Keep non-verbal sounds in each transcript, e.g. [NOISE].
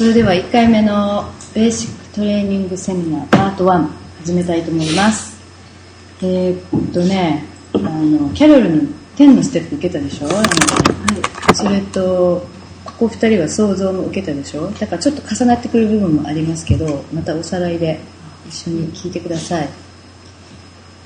それでは1回目のベーシックトレーニングセミナーパート1始めたいと思います。えー、っとねあのキャロルの10のステップ受けたでしょ、はい、それとここ2人は想像も受けたでしょ？だからちょっと重なってくる部分もありますけどまたおさらいで一緒に聞いてください。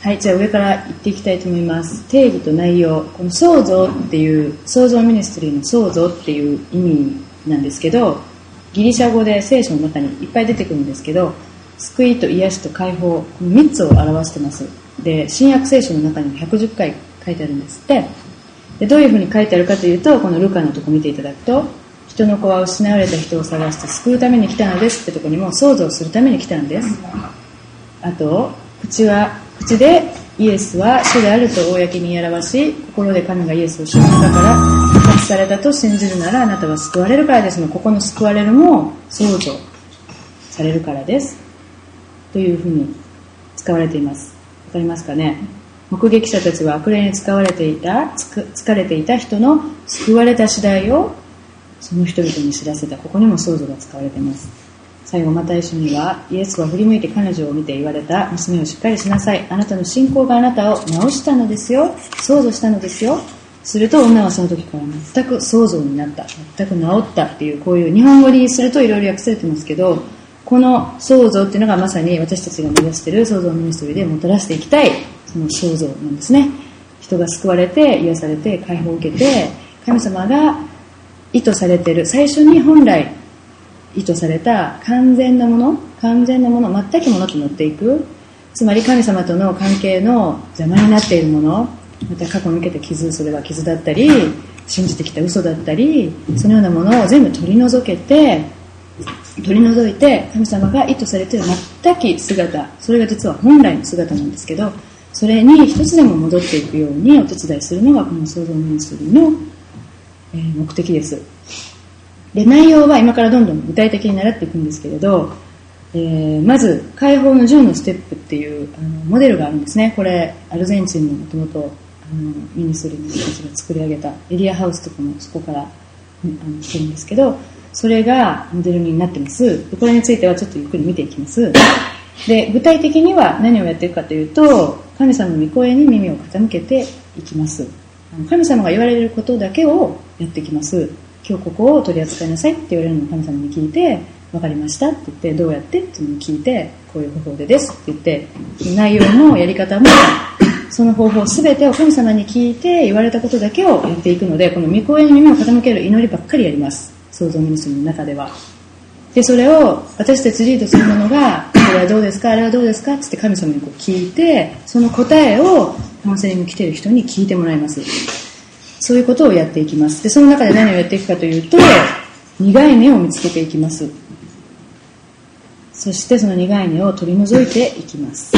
はいじゃあ上から言っていきたいと思います。定義と内容この創造っていう創造ミニストリーの創造っていう意味なんですけどギリシャ語で聖書の中にいっぱい出てくるんですけど救いと癒しと解放この3つを表してます。で新約聖書の中に110回書いてあるんです。ってでどういうふうに書いてあるかというとこのルカのとこ見ていただくと人の子は失われた人を探して救うために来たのです。ってとこにも想像するために来たのです。あと口は口でイエスは主であると公に表し心で神がイエスを主の中から復活されたと信じるならあなたは救われるからです。のここの救われるも想像されるからですというふうに使われています。わかりますかね？目撃者たちは悪霊に使われていた疲れていた人の救われた次第をその人々に知らせた。ここにも想像が使われています。最後また一緒にはイエスは振り向いて彼女を見て言われた。娘をしっかりしなさい。あなたの信仰があなたを治したのですよ。想像したのですよ。すると女はその時から全く想像になった全く治ったっていうこういう日本語にするといろいろ訳されてますけどこの創造っていうのがまさに私たちが目指している創造ミニストリーでもたらしていきたいその創造なんですね。人が救われて癒されて解放を受けて神様が意図されている最初に本来意図された完全なもの完全なもの全くものと乗っていくつまり神様との関係の邪魔になっているものまた過去に受けた傷それは傷だったり信じてきた嘘だったりそのようなものを全部取り除けて取り除いて神様が意図されている全き姿それが実は本来の姿なんですけどそれに一つでも戻っていくようにお手伝いするのがこの創造ミニストリーの、え目的です。で内容は今からどんどん具体的に習っていくんですけれど、えー、まず解放の10のステップっていうあのモデルがあるんですね。これアルゼンチンのもともとミニストリーの人たちが作り上げたエリアハウスとかもそこからあの来てるんですけどそれがモデルになってます。これについてはちょっとゆっくり見ていきます。で、具体的には何をやっていくかというと、神様の御声に耳を傾けていきます。神様が言われることだけをやっていきます。今日ここを取り扱いなさいって言われるのを神様に聞いて、分かりましたって言って、どうやって？っていうのを聞いて、こういう方法でですって言って、内容もやり方も、その方法全てを神様に聞いて言われたことだけをやっていくので、この御声に耳を傾ける祈りばっかりやります。創造ミニストリーの中では。で、それを私たちリードするものが、これはどうですか？あれはどうですか？って神様にこう聞いて、その答えをカウンセリング来てる人に聞いてもらいます。そういうことをやっていきます。で、その中で何をやっていくかというと、苦い根を見つけていきます。そしてその苦い根を取り除いていきます。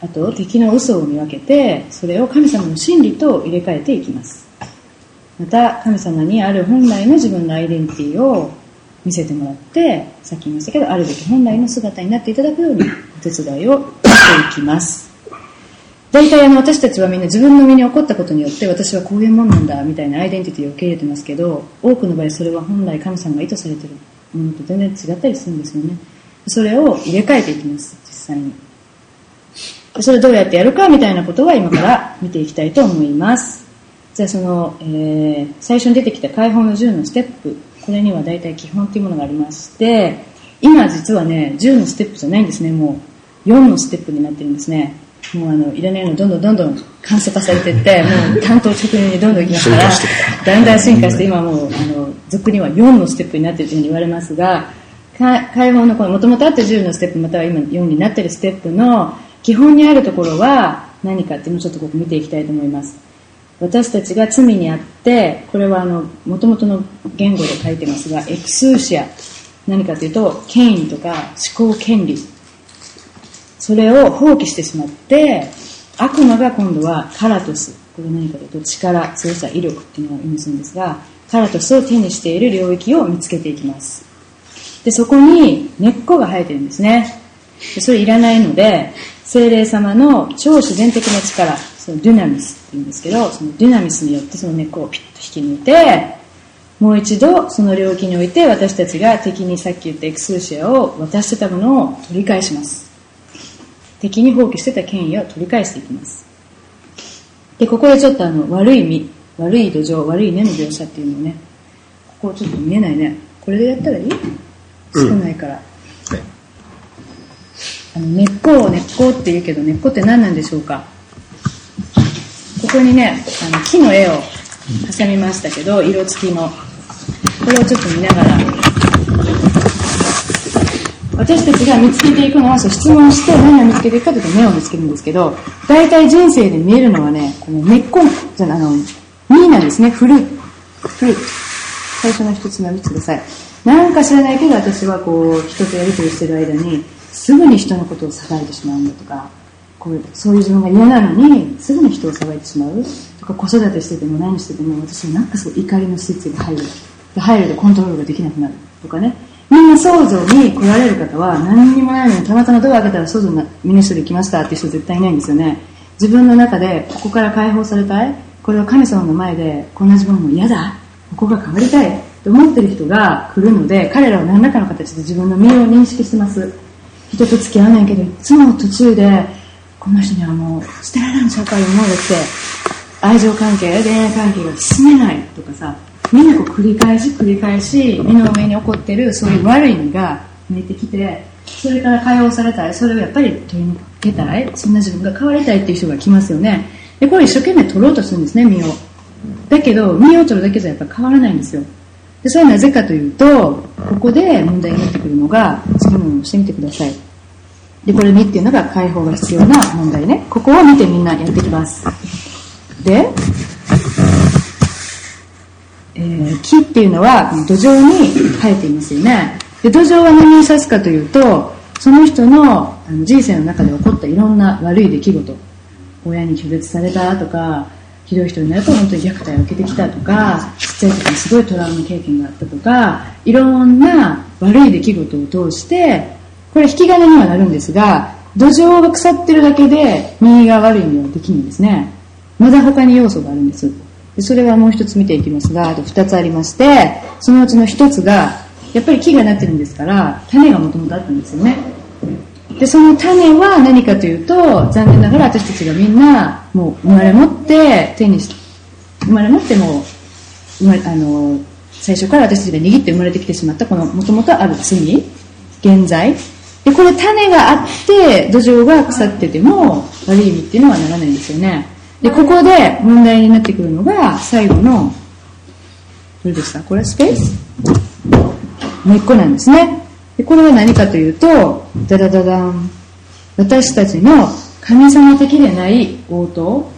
あと、敵の嘘を見分けて、それを神様の真理と入れ替えていきます。また神様にある本来の自分のアイデンティティを見せてもらってさっき言いましたけどあるべき本来の姿になっていただくようにお手伝いをしていきます。大体あの私たちはみんな自分の身に起こったことによって私はこういうもんなんだみたいなアイデンティティを受け入れてますけど多くの場合それは本来神様が意図されてるものと全然違ったりするんですよね。それを入れ替えていきます実際に。それをどうやってやるかみたいなことは今から見ていきたいと思います。じゃあその、えー、最初に出てきた解放の10のステップ、これには大体基本っていうものがありまして、今実はね、10のステップじゃないんですね、もう4のステップになってるんですね。もうあの、いらないのどんどんどんどん簡素化されていって、もう担当直入にどんどんいきますから、だんだん進化して今もう、あの、俗には4のステップになっているというふうに言われますが、解放のこのもともとあった10のステップまたは今4になっているステップの基本にあるところは何かっていうのをちょっとここ見ていきたいと思います。私たちが罪にあってこれはあの元々の言語で書いてますがエクスーシア何かというと権威とか思考権利。それを放棄してしまって悪魔が今度はカラトスこれ何かというと力強さ威力っていうのを意味するんですがカラトスを手にしている領域を見つけていきます。でそこに根っこが生えてるんですね。でそれいらないので精霊様の超自然的な力そのデュナミスって言うんですけどそのデュナミスによってその根っこをピッと引き抜いてもう一度その領域において私たちが敵にさっき言ったエクスーシアを渡してたものを取り返します。敵に放棄してた権威を取り返していきます。でここでちょっとあの悪い実悪い土壌悪い根の描写っていうのをねここちょっと見えないね。これでやったらいい？少ないから、はい。あの根っこを根っこって言うけど根っこって何なんでしょうか？ここにねあの木の絵を挟みましたけど色付きの。これをちょっと見ながら。私たちが見つけていくのはそう質問して何を見つけていくかというと根を見つけるんですけど大体人生で見えるのはねこの根っこじゃあの実なんですね。フルーツフルーツ最初の一つ目を見てくださいなんか知らないけど私はこう人とやり取りしてる間にすぐに人のことを裁いてしまうんだとかこうそういう自分が嫌なのにすぐに人を裁いてしまう。とか子育てしてても何してても私はなんかそう怒りのスイッチが入る。で入るとコントロールができなくなるとかね。みんな想像に来られる方は何にもないのにたまたまドア開けたら想像にみんな一人で来ましたっていう人絶対いないんですよね。自分の中でここから解放されたい。これは神様の前でこんな自分も嫌だ。ここが変わりたい。と思ってる人が来るので彼らは何らかの形で自分の身を認識してます。人と付き合わないけどいつも途中でこの人にはもう捨てられんちゃうか思うだって愛情関係恋愛関係が進めないとかさみんなこう繰り返し繰り返し目の上に起こってるそういう悪い意味が見えてきてそれから解放されたい。それをやっぱり取り抜けたい。そんな自分が変わりたいっていう人が来ますよね。でこれ一生懸命取ろうとするんですね身を。だけど身を取るだけじゃやっぱ変わらないんですよ。でそれはなぜかというとここで問題になってくるのが次のものをしてみてください。でこれ2っていうのが解放が必要な問題ね。ここを見てみんなやってきます。でえー木っていうのは土壌に生えていますよね。で土壌は何を指すかというとその人のあの人生の中で起こったいろんな悪い出来事。親に拒絶されたとかひどい人になると本当に虐待を受けてきたとかちっちゃい時にすごいトラウマ経験があったとかいろんな悪い出来事を通してこれ引き金にはなるんですが土壌が腐ってるだけで右が悪いにはできるんですね。まだ他に要素があるんです。それはもう一つ見ていきますがあと二つありましてそのうちの一つがやっぱり木がなってるんですから種がもともとあったんですよね。でその種は何かというと残念ながら私たちがみんなもう生まれ持って手にし生まれ持っても生まあの最初から私たちが握って生まれてきてしまったこのもともとある罪現在。でこれ種があって土壌が腐ってても悪い意味っていうのはならないんですよね。でここで問題になってくるのが最後のどれでした？これはスペース？根っこなんですね。でこれは何かというとダダダダン。私たちの神様的でない応答。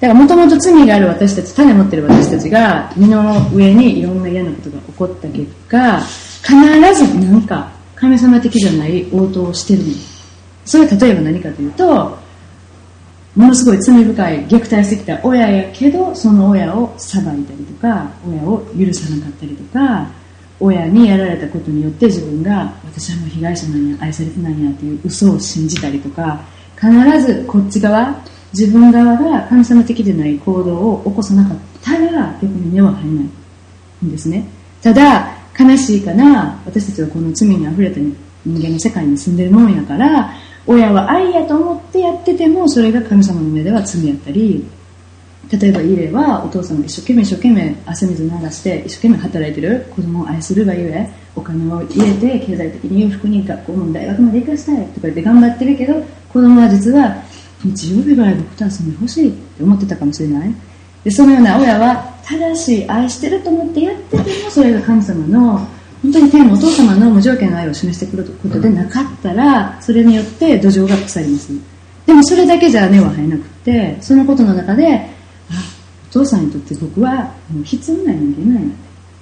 だからもともと罪がある私たち種持ってる私たちが身の上にいろんな嫌なことが起こった結果必ず何か神様的じゃない応答をしてるの。それは例えば何かというとものすごい罪深い虐待してきた親やけどその親を裁いたりとか親を許さなかったりとか親にやられたことによって自分が私はもう被害者なんや愛されてないんやっていう嘘を信じたりとか必ずこっち側自分側が神様的でない行動を起こさなかったら逆に根は入らないんですね。ただ悲しいかな私たちはこの罪にあふれた人間の世界に住んでるもんやから親は愛やと思ってやっててもそれが神様の目では罪やったり例えばいい例はお父さんが一生懸命一生懸命汗水流して一生懸命働いてる子供を愛するがゆえお金を入れて経済的に裕福に学校も大学まで行かしたいとか言って頑張ってるけど子供は実は日曜日ぐらい僕と遊んでほしいって思ってたかもしれない。でそのような親は正しい愛してると思ってやっててもそれが神様の本当に天のお父様の無条件の愛を示してくることでなかったらそれによって土壌が腐ります。でもそれだけじゃ根は生えなくてそのことの中でお父さんにとって僕はもう必要な人間なんや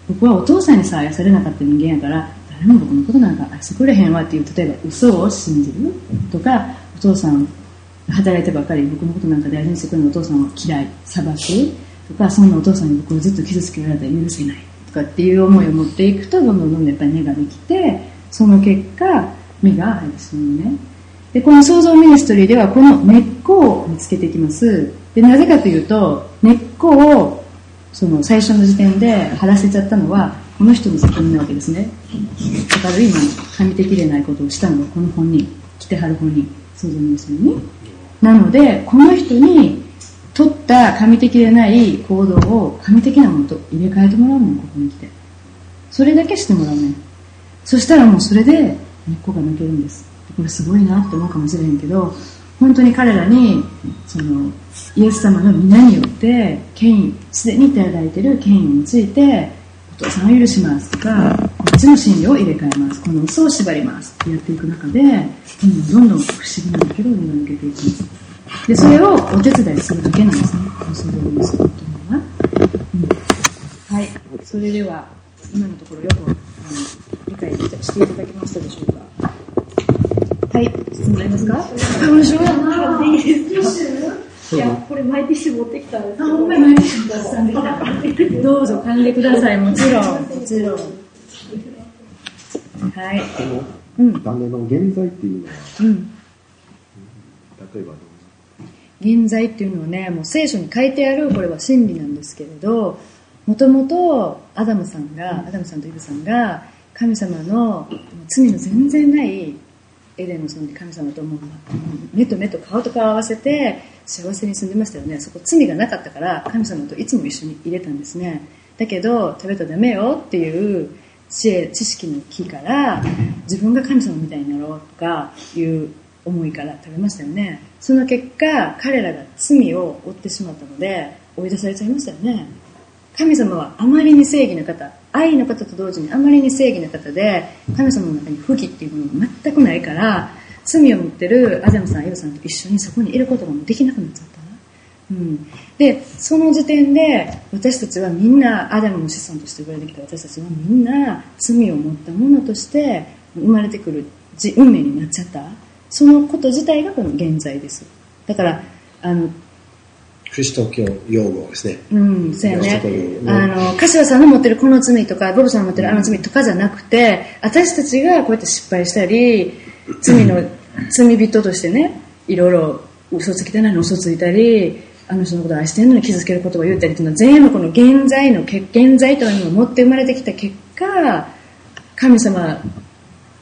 僕はお父さんにさ愛されなかった人間やから誰も僕のことなんか愛してくれへんわっていう例えば嘘を信じる。とかお父さん働いてばっかり僕のことなんか大事にしてくれるお父さんを嫌い裁く。とかそんなお父さんに僕をずっと傷つけられたら許せない。とかっていう思いを持っていくとどんどんどんどんやっぱり根ができてその結果芽が入ってしまうね。でこの創造ミニストリーではこの根っこを見つけていきます。でなぜかというと根っこをその最初の時点で晴らせちゃったのはこの人の責任なわけですね。だから今神的でないことをしたのはこの本人来てはる本人想像ですよねなのでこの人に取った神的でない行動を神的なものと入れ替えてもらうのここに来て。それだけしてもらうねそしたらもうそれで根っこが抜けるんです。すごいなって思うかもしれへんけど本当に彼らにそのイエス様の皆によって権威すでにいただいている権威についてお父さんを許しますとかこっちの真理を入れ替えます。この嘘を縛りますってやっていく中でどんどんどんどん不思議なだけど抜けていきます。でそれをお手伝いするだけなんですね。この素通りにするというのは、うん、はい。それでは今のところよくあの理解していただけましたでしょうか？はい、質問ありますか？面白いな。いいですいや、これマイティッシュ持ってきたんですあ、ほんまにマイティッシュ持ってどうぞ、噛んでください。もちろん。もちろん。はい。うん。種の現在っていうのは、うん。例えば現在っていうのはね、もう聖書に書いてある、これは真理なんですけれど、もともとアダムさんが、アダムさんとイブさんが、神様の罪の全然ないエデンの園で神様ともう目と目と顔と顔を合わせて幸せに住んでましたよね。そこ罪がなかったから神様といつも一緒に入れたんですね。だけど食べたらダメよっていう知恵知識の木から自分が神様みたいになろうとかいう思いから食べましたよね。その結果彼らが罪を負ってしまったので追い出されちゃいましたよね。神様はあまりに正義な方愛の方と同時にあまりに正義な方で神様の中に不義っていうものが全くないから罪を持ってるアダムさんエヴさんと一緒にそこにいることができなくなっちゃった、うん、でその時点で私たちはみんなアダムの子孫として生まれてきた。私たちはみんな罪を持ったものとして生まれてくる運命になっちゃった。そのこと自体がこの現在です。だからあのキリスト教用語ですね。うん、そうやね。あの、柏さんの持ってるこの罪とか、ボブさんの持ってるあの罪とかじゃなくて、私たちがこうやって失敗したり、罪の、[CLEARS THROAT] 罪人としてね、いろいろ嘘つきてないの嘘ついたり、あの人のことを愛してるのに傷つける言葉を言ったりっていうのは全部この現在の、現在というのを持って生まれてきた結果、神様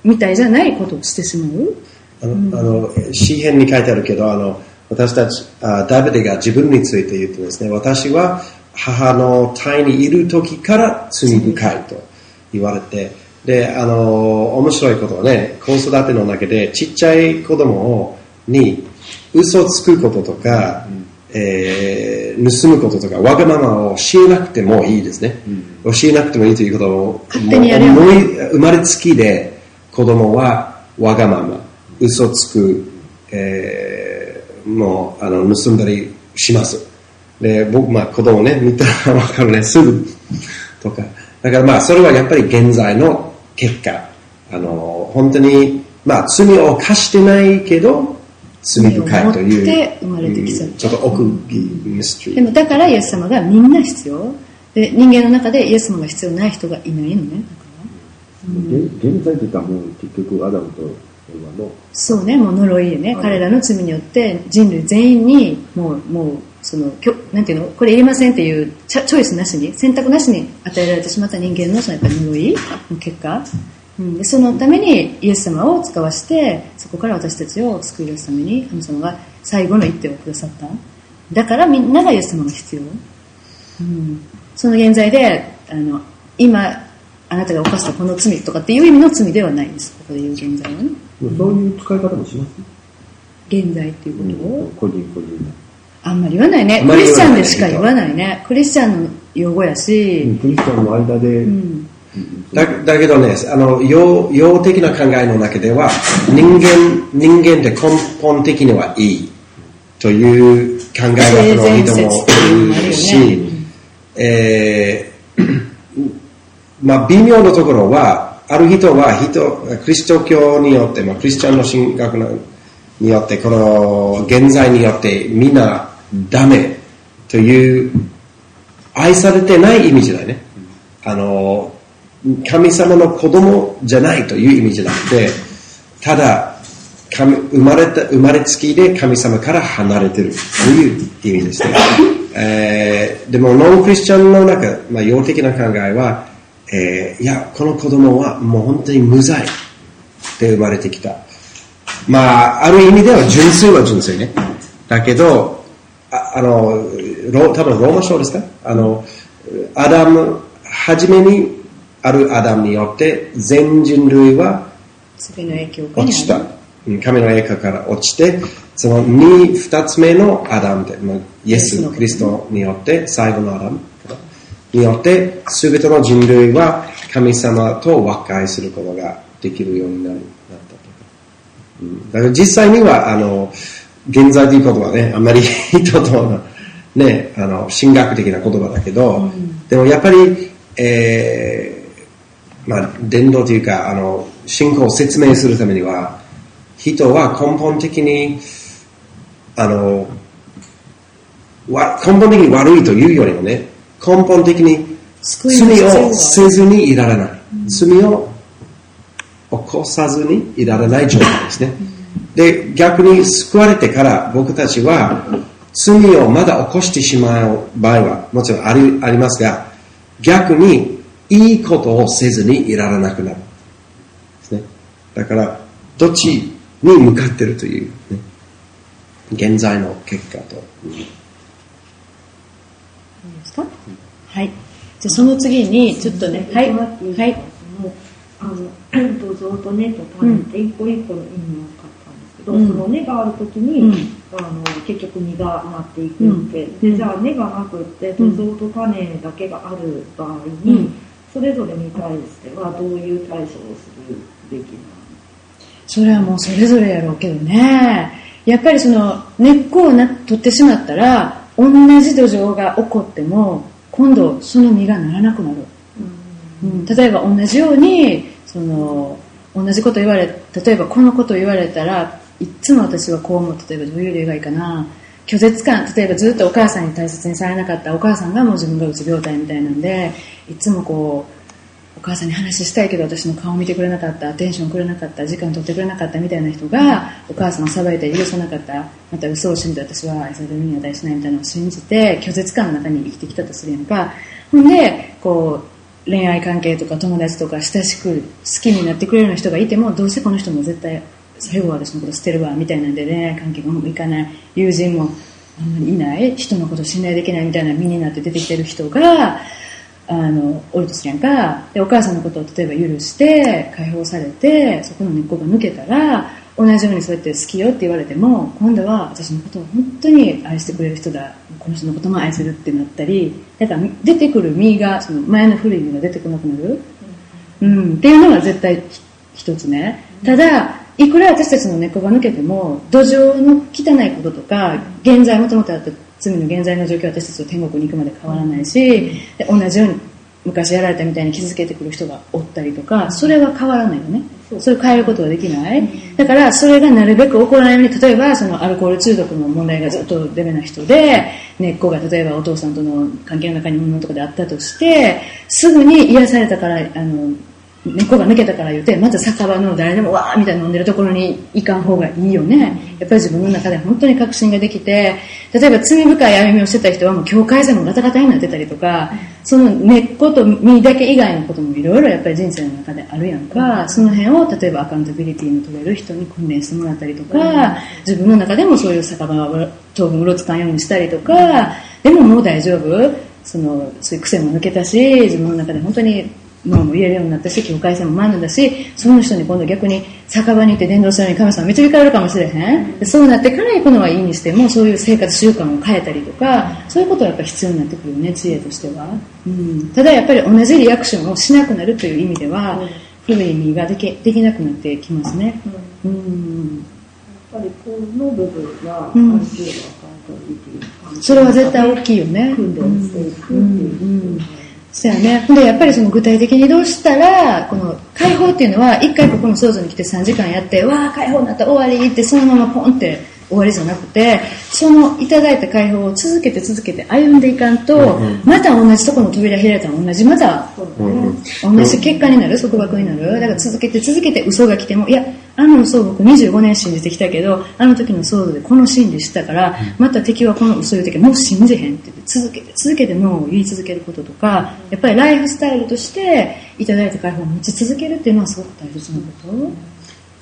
みたいじゃないことをしてしまう。あの、うん、あの、詩篇に書いてあるけど、あの、私たち、あダビデが自分について言ってですね、私は母の体にいる時から罪深いと言われて、で、あの、面白いことはね、子育ての中でちっちゃい子供に嘘つくこととか、うん、えー、盗むこととか、わがままを教えなくてもいいですね。うん、教えなくてもいいということを、生まれつきで子供はわがまま、嘘つく、えーもうあの盗んだりします。で、僕、まあ子供ね、見たらわかるね、すぐとか。だからまあそれはやっぱり現在の結果。あの、本当に、まあ罪を犯してないけど、罪深いという。生まれてきちゃちょっと奥ミステリー。でもだからイエス様がみんな必要。で、人間の中でイエス様が必要ない人がいないのね。うん、現在って言ったらもう結局アダムとそうねもう呪いでね、彼らの罪によって人類全員にもうもうそのなんていうの？これいりませんっていうチョイスなしに選択なしに与えられてしまった人間のそのやっぱり呪い？の結果、うん、でそのためにイエス様を使わしてそこから私たちを救い出すために神様が最後の一手をくださった。だからみんながイエス様が必要、うん、その現在であの今あなたが犯したこの罪とかっていう意味の罪ではないです。ここで言う現在はね。そういう使い方もします？現在っていうことを、個人個人あんまり言わないね。クリスチャンでしか？言わないね。クリスチャンの用語やし。クリスチャンの間で、うん。だだけどね、あの、用、用的な考えの中では、人間、人間って根本的にはいいという考え方の人もいるし、ね、えーまあ、微妙なところは、ある人は人、クリスト教によって、まあ、クリスチャンの神学によって、この現在によってみんなダメという、愛されてない意味じゃないね。あの、神様の子供じゃないという意味じゃなくて、ただ、生まれた、生まれつきで神様から離れてるという意味ですね。えーでもノンクリスチャンの中、まあ、洋的な考えは、えーいや、この子供はもう本当に無罪で生まれてきた。まあ、ある意味では純粋は純粋ね。だけど、ああの、ロ多分ローマ書ですか？あの、アダム、初めにあるアダムによって全人類は次の影響が落ちた。うん神の栄華から落ちて、その二、二つ目のアダムで、まあ、イエス、クリストによって、最後のアダムによって、すべての人類は神様と和解することができるようになるなったとか。うん、だから実際には、あの、現在ということはね、あんまり人と、ね、あの、神学的な言葉だけど、でもやっぱり、えーまあ、伝道というか、あの、信仰を説明するためには、人は根本的に、あの、わ根本的に悪いというよりもね、根本的に罪をせずにいられない。罪を起こさずにいられない状態ですね。で、逆に救われてから僕たちは罪をまだ起こしてしまう場合はもちろんありありますが、逆にいいことをせずにいられなくなる。ですね。だから、どっちに向かってるという、ね、現在の結果と。か？はい。じゃあその次に、ちょっとね、はい。はい。あの土壌と根と種って一個一個の意味を買ったんですけど、うん。その根がある時に、うん。あの結局実がなっていくって、でじゃあ根がなくって土壌と種だけがある場合に、うん。それぞれに対してはどういう対処をするべきなの？それはもうそれぞれやろうけどね。やっぱりその根っこをな取ってしまったら、同じ土壌が起こっても、今度その実がならなくなる。うん、例えば同じようにその同じこと言われ例えばこのこと言われたらいっつも私はこう思う。例えばどういう例がいいかな。拒絶感。例えばずっとお母さんに大切にされなかったお母さんがもう自分がうつ病態みたいなんでいつもこうお母さんに話したいけど私の顔を見てくれなかったアテンションくれなかった時間取ってくれなかったみたいな人がお母さんを裁いて許さなかったまた嘘を信じて私は愛されるに値しないみたいなのを信じて拒絶感の中に生きてきたとするやんか。ほんでこう恋愛関係とか友達とか親しく好きになってくれるような人がいてもどうせこの人も絶対最後は私のこと捨てるわみたいなんで恋愛関係がうまくいかない。友人もあんまりいない。人のこと信頼できないみたいな身になって出てきてる人があのおるとするやんかでお母さんのことを例えば許して解放されてそこの根っこが抜けたら同じようにそうやって好きよって言われても今度は私のことを本当に愛してくれる人だ。この人のことも愛するってなったりだから出てくる実がその前の古い実が出てこなくなる、うん、っていうのが絶対ひ一つね。ただいくら私たちの根っこが抜けても土壌の汚いこととか現在もともとあった罪の現在の状況は私たちと天国に行くまで変わらないしで同じように昔やられたみたいに傷つけてくる人がおったりとかそれは変わらないよね。それを変えることはできない。だからそれがなるべく起こらないように例えばそのアルコール中毒の問題がずっとデメな人で根っこが例えばお父さんとの関係の中に物とかであったとしてすぐに癒されたからあの根っこが抜けたから言ってまた酒場の誰でもわーみたいに飲んでるところに行かん方がいいよね。やっぱり自分の中で本当に確信ができて例えば罪深い歩みをしてた人はもう境界線もガタガタになってたりとかその根っこと実だけ以外のこともいろいろやっぱり人生の中であるやんか。その辺を例えばアカウンタビリティの取れる人に訓練してもらったりとか自分の中でもそういう酒場を当分うろつかんようにしたりとかでももう大丈夫。そのそういう癖も抜けたし自分の中で本当に脳も入れるようになったし境界線も学んだしその人に今度逆に酒場に行って伝道するように神様導かれるかもしれへん。でそうなってから行くのはいいにしてもそういう生活習慣を変えたりとかそういうことはやっぱり必要になってくるよね知恵としては、うん、ただやっぱり同じリアクションをしなくなるという意味では、古い意味ができできなくなってきますね。うん。やっぱりこの部分は、うん。それは絶対大きいよね。訓練していくっていう、そうやね。で、やっぱりその具体的にどうしたら、この解放っていうのは、一回ここの想像に来て3時間やって、わあ、解放になった、終わりって、そのままポンって終わりじゃなくてそのいただいた解放を続けて続けて歩んでいかんと、うんうん。また同じところの扉開いたら同じまたうんうん。同じ結果になる束縛になる。だから続けて続けて嘘が来てもいやあの嘘を僕25年信じてきたけどあの時の騒動でこの真理知ったからまた敵はこの嘘を言う時もう信じへんって言って続けて続けてノーを言い続けることとかやっぱりライフスタイルとしていただいた解放を持ち続けるっていうのはすごく大切なこと？やっ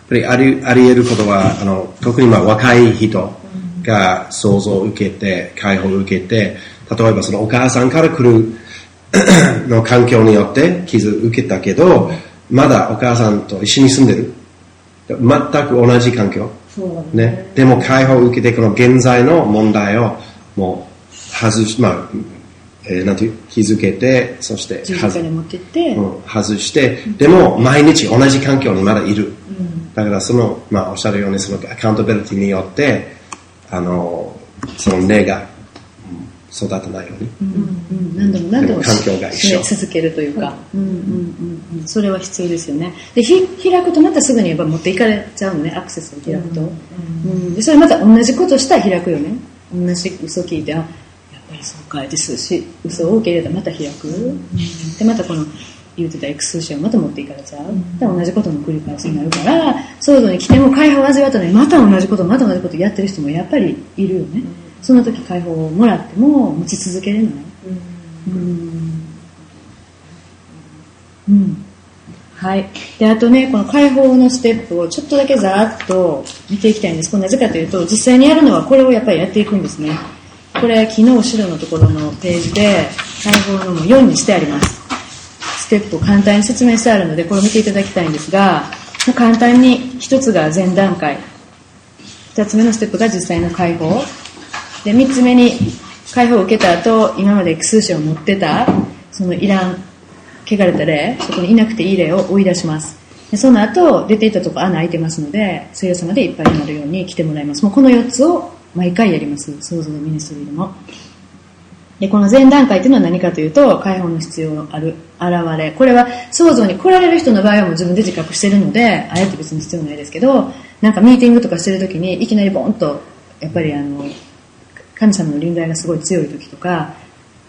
ぱりありあり得ることはあの特にまあ若い人が想像を受けて解放を受けて例えばそのお母さんから来る [CLEARS THROAT] の環境によって傷を受けたけどまだお母さんと一緒に住んでる全く同じ環境。ね。ね、でも解放を受けてこの現在の問題をもう外し、まあえーなんていう気づけてそして十字架に持ってうん外して。でも毎日同じ環境にまだいる、だからその、まあ、おっしゃるようにそのアカウンタビリティによってあのその根がうん育たないように、うんうん、何度も何度もでも環境が一緒。し続けるというか、うんうんうんうん、それは必要ですよね。でひ開くとまたすぐにやっぱ持っていかれちゃうのね。アクセスを開くと、うんでそれまた同じことしたら開くよね。同じ嘘聞いてあやっぱりそうかってすし嘘を受け入れたらまた開く、でまたこの言ってたエクスションをまた持っていかれちゃう、で同じことの繰り返しになるから騒動に来ても解放を味わったのにまた同じことまた同じことやってる人もやっぱりいるよね、その時解放をもらっても持ち続けれないうんうんはい。で、あとね、この解放のステップをちょっとだけざーっと見ていきたいんです。これなぜかというと、実際にやるのはこれをやっぱりやっていくんですね。これ、昨日後ろのところのページで、解放のも4にしてあります。ステップを簡単に説明してあるので、これを見ていただきたいんですが、簡単に一つが前段階。二つ目のステップが実際の解放。で、三つ目に解放を受けた後、今まで数詞を持ってた、そのいらん、汚れた霊、そこにいなくていい霊を追い出します。でその後、出ていたとこ穴開いてますので、聖霊様でいっぱいになるように来てもらいます。もうこの4つを毎回やります。創造のミニストリーでも。で、この前段階というのは何かというと、解放の必要のある現れ。これは創造に来られる人の場合はもう自分で自覚してるので、あえて別に必要ないですけど、なんかミーティングとかしてる時にいきなりボンと、やっぱりあの、神様の臨在がすごい強い時とか、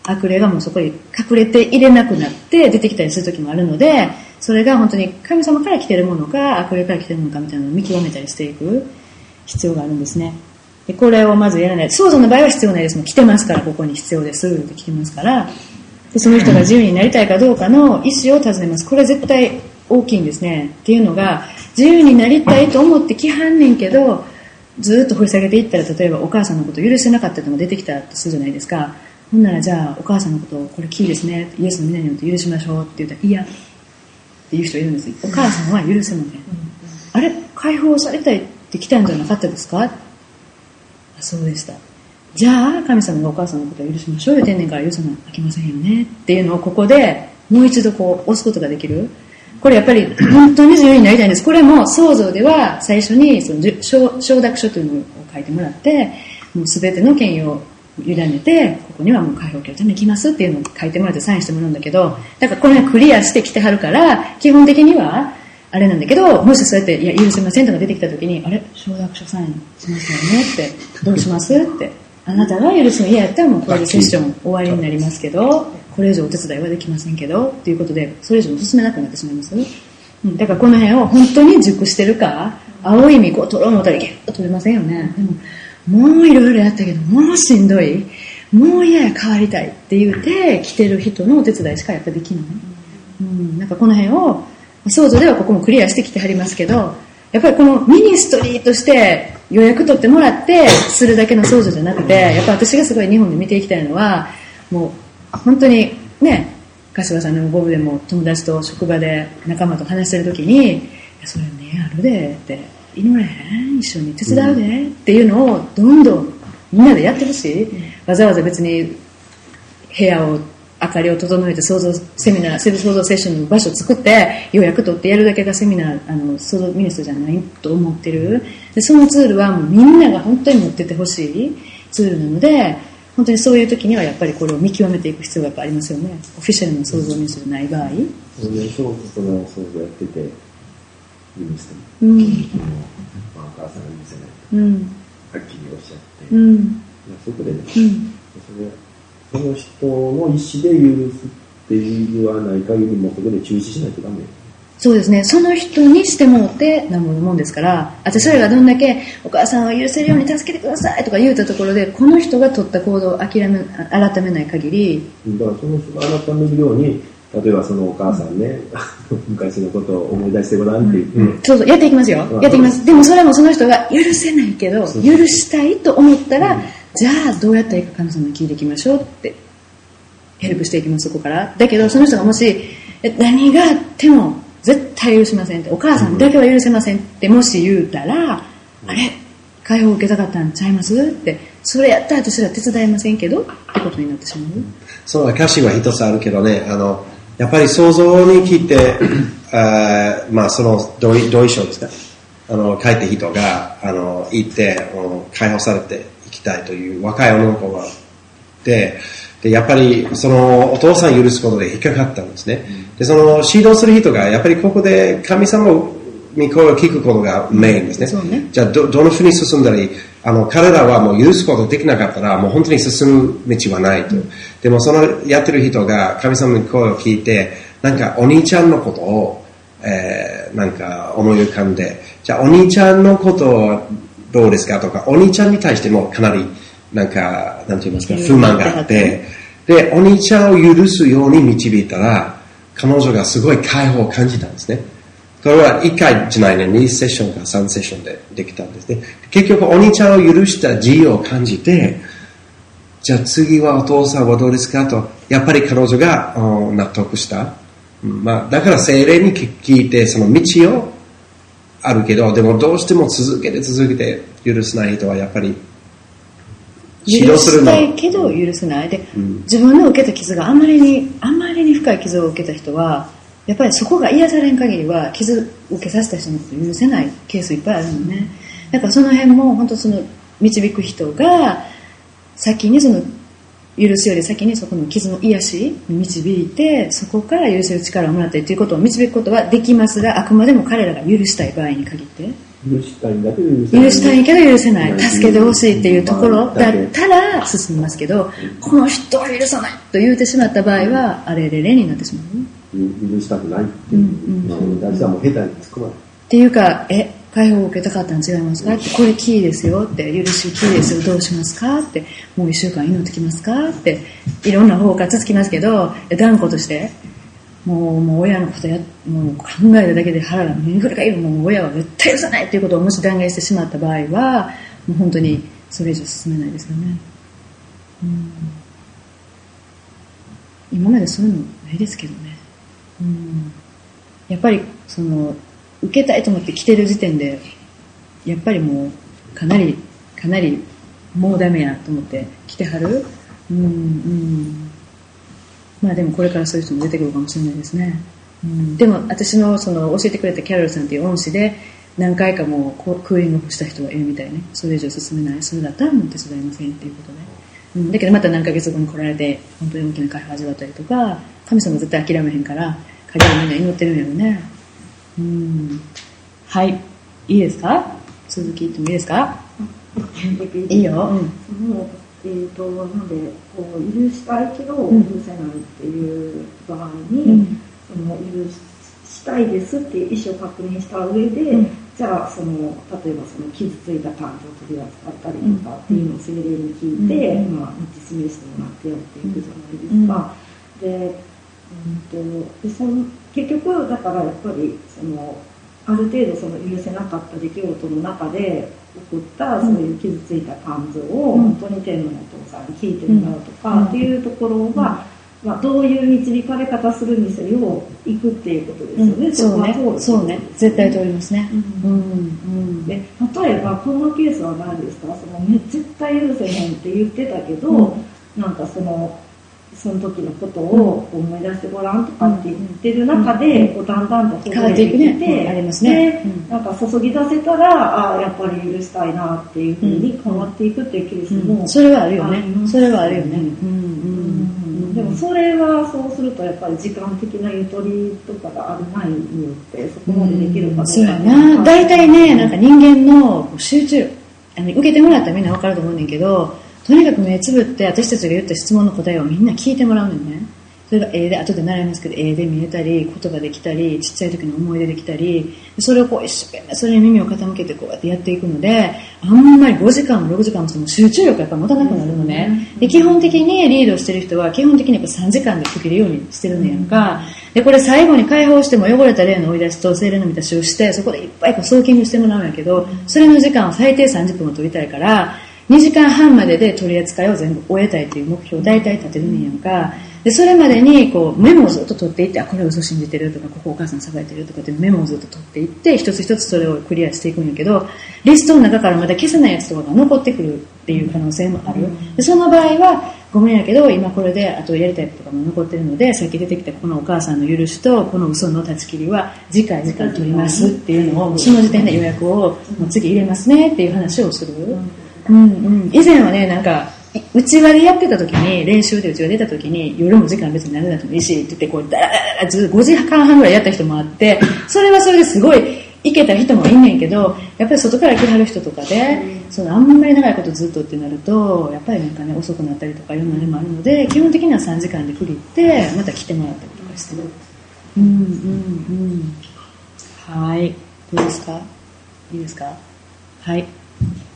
悪霊がもうそこに隠れていれなくなって出てきたりする時もあるので、それが本当に神様から来てるものか、悪霊から来てるものかみたいなのを見極めたりしていく必要があるんですね。でこれをまずやらない。創造の場合は必要ないです。もう来てますから、ここに必要です。って来てますから。でその人が自由になりたいかどうかの意思を尋ねます。これ絶対大きいんですね。っていうのが、自由になりたいと思って来はんねんけど、ずっと掘り下げていったら、例えばお母さんのことを許せなかったのが出てきたとするじゃないですか。ほんならじゃあ、お母さんのことを、これキーですね。イエスの皆によって許しましょうって言ったら、いや、っていう人いるんです。お母さんは許せません。あれ解放されたいって来たんじゃなかったですか？あそうでした。じゃあ、神様がお母さんのことを許しましょうよ。天然から許さなきゃいけませんよね。っていうのをここでもう一度こう押すことができる。これやっぱり本当に自由になりたいんです。これも創造では最初にその承承諾書というのを書いてもらって、もうすべての権威を委ねて、ここにはもう解放協定に行きますっていうのを書いてもらってサインしてもらうんだけど、だからこれクリアしてきてはるから、基本的には、あれなんだけど、もしそうやって、いや、許せませんとか出てきた時に、あれ？承諾書サインしましたよねって、どうしますって。あなたが許すの嫌やったらもうこれでセッション終わりになりますけど、これ以上お手伝いはできませんけど、っていうことで、それ以上進めなくなってしまいますよね。うん、だからこの辺を本当に熟してるか、青い実こう取ろう思ったらギュッと取れませんよね。でも、もういろいろやったけど、もうしんどい。もう嫌や変わりたいって言って来てる人のお手伝いしかやっぱできない。うん、なんかこの辺を、想像ではここもクリアしてきてはりますけど、やっぱりこのミニストリーとして予約取ってもらってするだけの想像じゃなくて、やっぱ私がすごい日本で見ていきたいのは、もう本当にね、柏さんのボブでも友達と職場で仲間と話してる時に、それね、あるでって、祈れへん一緒に手伝うで、っていうのをどんどんみんなでやってほしい。わざわざ別に部屋を明かりを整えて創造セミナー、セル創造セッションの場所を作って予約取ってやるだけがセミナー、あの、創造ミニストじゃないと思ってる。で、そのツールはもうみんなが本当に持っててほしいツールなので、本当にそういう時にはやっぱりこれを見極めていく必要がやっぱありますよね。オフィシャルな創造ミニストじゃない場合。それで小説の想像やってて、許しても、うん。まあ、お母さんが許せない。うん。はっきりおっしゃって、うん。まあそこでね、うん。それその人の意思で許すって言わない限りもそこで中止しないとダメ。そうですね。その人にしてもってなんぼのもんですから、私それがどんだけお母さんを許せるように助けてくださいとか言うたところで、この人が取った行動を諦め、改めない限り、だからその人が改めるように、例えばそのお母さんね、[LAUGHS] 昔のことを思い出してごらんって言って、そうそう、やっていきますよう。んやっていきます。でもそれもその人が許せないけど、許したいと思ったら、じゃあどうやったらいいか神様に聞いていきましょうって、ヘルプしていきます、そこから。だけど、その人がもし、え何があっても絶対許しませんって、お母さんだけは許せませんってもし言うたら、あれ？解放受けたかったんちゃいます？って、それやったら私ら手伝いませんけど、ってことになってしまう。その歌詞は一つあるけどね、あの、やっぱり想像に聞いて、[LAUGHS] あーまあその同意同意書ですか、あの、書いた人が、あの、行って、解放されていきたいという若い女の子がいて、で、やっぱりそのお父さん許すことで引っかかったんですね。で、その指導する人が、やっぱりここで神様に声を聞くことがメインですね。そうねじゃあど、どのふうに進んだり、あの、彼らはもう許すことできなかったら、もう本当に進む道はないと。でも、そのやってる人が神様に声を聞いて、なんかお兄ちゃんのことを、えー、なんか思い浮かんで、じゃあお兄ちゃんのことはどうですか？とか、お兄ちゃんに対してもかなり、なんか、なんて言いますか、不満があって、で、お兄ちゃんを許すように導いたら、彼女がすごい解放を感じたんですね。これは1回じゃないね、2セッションか3セッションでできたんですね。結局、お兄ちゃんを許した自由を感じて、じゃあ次はお父さんはどうですかと、やっぱり彼女がうん納得した。うんまあ、だから精霊に聞いて、その道をあるけど、でもどうしても続けて続けて許せない人はやっぱり指許。したいけど許せない。で、ん自分の受けた傷があまりに、あまりに深い傷を受けた人は、やっぱりそこが癒されん限りは、傷を受けさせた人のことを許せないケースいっぱいあるのね。だからその辺も、本当その、導く人が、先にその、許すより先にそこの傷の癒しに導いて、そこから許せる力をもらったりということを導くことはできますが、あくまでも彼らが許したい場合に限って、許したいんだけど許せない。許したいけど許せない、助けてほしいっていうところだったら進みますけど、この人は許さないと言うてしまった場合は、あれれれになってしまう。許したくないっていう。うんうんまあ、大事はもう下手に突っ込まない。っていうか、え、解放を受けたかったん違いますか？って、これキーですよって、許しキーですよ、どうしますか？って、もう一週間祈ってきますか？って、いろんな方がつきますけど、え断固として、もう、もう親のことや、もう考えただけで腹がめぐり返る、もう親は絶対許さないっていうことをもし断言してしまった場合は、もう本当にそれ以上進めないですよね。うん。今までそういうのないですけどね。うん。やっぱりその受けたいと思って来てる時点でやっぱりもうかなりかなりもうダメやと思って来てはる。うんうん。まあでもこれからそういう人も出てくるかもしれないですね、うん、でも私のその教えてくれたキャロルさんっていう恩師で何回かもうこうクーリングした人がいるみたいね。それ以上進めない。それだったらもう手伝いませんっていうことで、うん、だけどまた何ヶ月後に来られて本当に大きな解放を味わったりとか神様絶対諦めへんから彼らみんな祈ってるんやろね。うん。はい。いいですか？続き言ってもいいですか？いいよ、うんえー、となんでこう許したいけど許んせないっていう場合に、うん。その許したいですっていう意思を確認した上で、うん。じゃあその例えばその傷ついた感情を取り扱ったりとかっていうのを精霊に聞いて、うん。まあ、道示してもらってやっていくじゃないですか。でうんとでその結局だからやっぱりそのある程度その許せなかった出来事の中で起こったそういう傷ついた感情をうん。本当に天のお父さんに聞いてもらうとかうん。っていうところが、まあ、どういう導かれ方するにせよ行くっていうことですよね。そうね。こは通るそうね。絶対通りますね。ううんん。うん。で例えばこのケースは何ですか？そのめ絶対許せへんって言ってたけど、うん。なんかそのその時のことを思い出してごらんとかって言ってる中で、こうだんだんと変わっていくね。うんありますね。でうん。なんか注ぎ出せたらああやっぱり許したいなっていうふうに変わっていくっていうケースも、それはあるよね。それはあるよね。うん。うん。うん。でもそれはそうするとやっぱり時間的なゆとりとかがあるないによってそこまでできるかどうかそうやな。大体ねなんか人間の集中あの受けてもらったらみんな分かると思うねんけどとにかく目つぶって私たちが言った質問の答えをみんな聞いてもらうねんね。それが絵で後で習いますけど絵で見えたり言葉できたりちっちゃい時の思い出できたりそれをこう一生懸命それに耳を傾けてこうやってやっていくのであんまり5時間も6時間もしても集中力がやっぱ持たなくなるのね。で基本的にリードしてる人は基本的にやっぱ3時間で解けるようにしてるのやんか。でこれ最後に解放しても汚れた霊の追い出しと精霊の満たしをしてそこでいっぱいこうソーキングしてもらうんやけどそれの時間を最低30分を取りたいから2時間半までで取り扱いを全部終えたいという目標を大体立てるんやんかでそれまでにこうメモをずっと取っていってあこれ嘘信じてるとかここお母さんさばいてるとかってメモをずっと取っていって一つ一つそれをクリアしていくんやけどリストの中からまだ消せないやつとかが残ってくるっていう可能性もあるでその場合はごめんやけど今これであとやりたいとがも残ってるのでさっき出てきたこのお母さんの許しとこの嘘の断ち切りは次回時間取りますっていうのをその時点で予約をもう次入れますねっていう話をする。うんうん、以前はねなんかうちわでやってた時に練習でうちわ出た時に夜も時間別に何でなってもいいしって言ってこうダラダラずっと5時間半ぐらいやった人もあってそれはそれですごいいけた人もいんねんけどやっぱり外から来はる人とかでそのあんまり長いことずっとってなるとやっぱりなんかね遅くなったりとかいろんなのもあるので基本的には3時間で区切ってまた来てもらったりとかしてる。うんうんうん。はい。どうですか？いいですか？はい。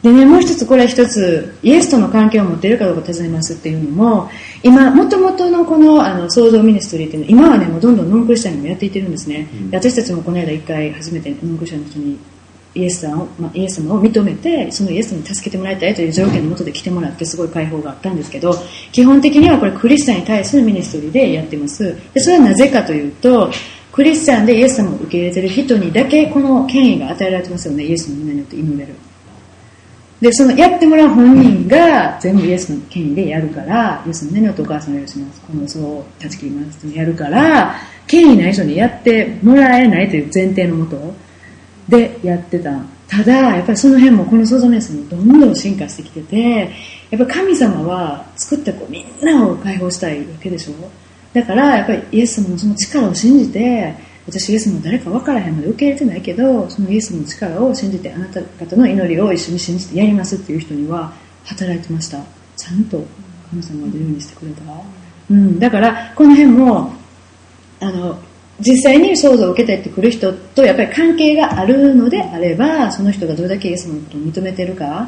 でね、もう一つ、これは一つ、イエスとの関係を持っているかどうか尋ねますっていうのも、今、もともとのこの、あの、創造ミニストリーっていうのは、今はね、もうどんどんノンクリスチャンにもやっていってるんですね。で私たちもこの間一回初めてノンクリスチャンの人に、イエスさんを、まあ、イエス様を認めて、そのイエスに助けてもらいたいという条件のもとで来てもらって、すごい解放があったんですけど、基本的にはこれクリスチャンに対するミニストリーでやってます。で、それはなぜかというと、クリスチャンでイエス様を受け入れてる人にだけこの権威が与えられてますよね、イエスの皆によって祈れる。で、そのやってもらう本人が全部イエスの権威でやるから、イエスの何をとお母さんを許します？この嘘を断ち切りますってやるから、権威ない人にやってもらえないという前提のもとでやってた。ただ、やっぱりその辺もこの創造メスもどんどん進化してきてて、やっぱ神様は作った子みんなを解放したいわけでしょ？だから、やっぱりイエス様のその力を信じて、私イエスも誰か分からへんので受け入れてないけどそのイエスの力を信じてあなた方の祈りを一緒に信じてやりますっていう人には働いてました。ちゃんと神様が出るようにしてくれた、うん、だからこの辺もあの実際に想像を受けたいってくる人とやっぱり関係があるのであればその人がどれだけイエス様のことを認めてるか、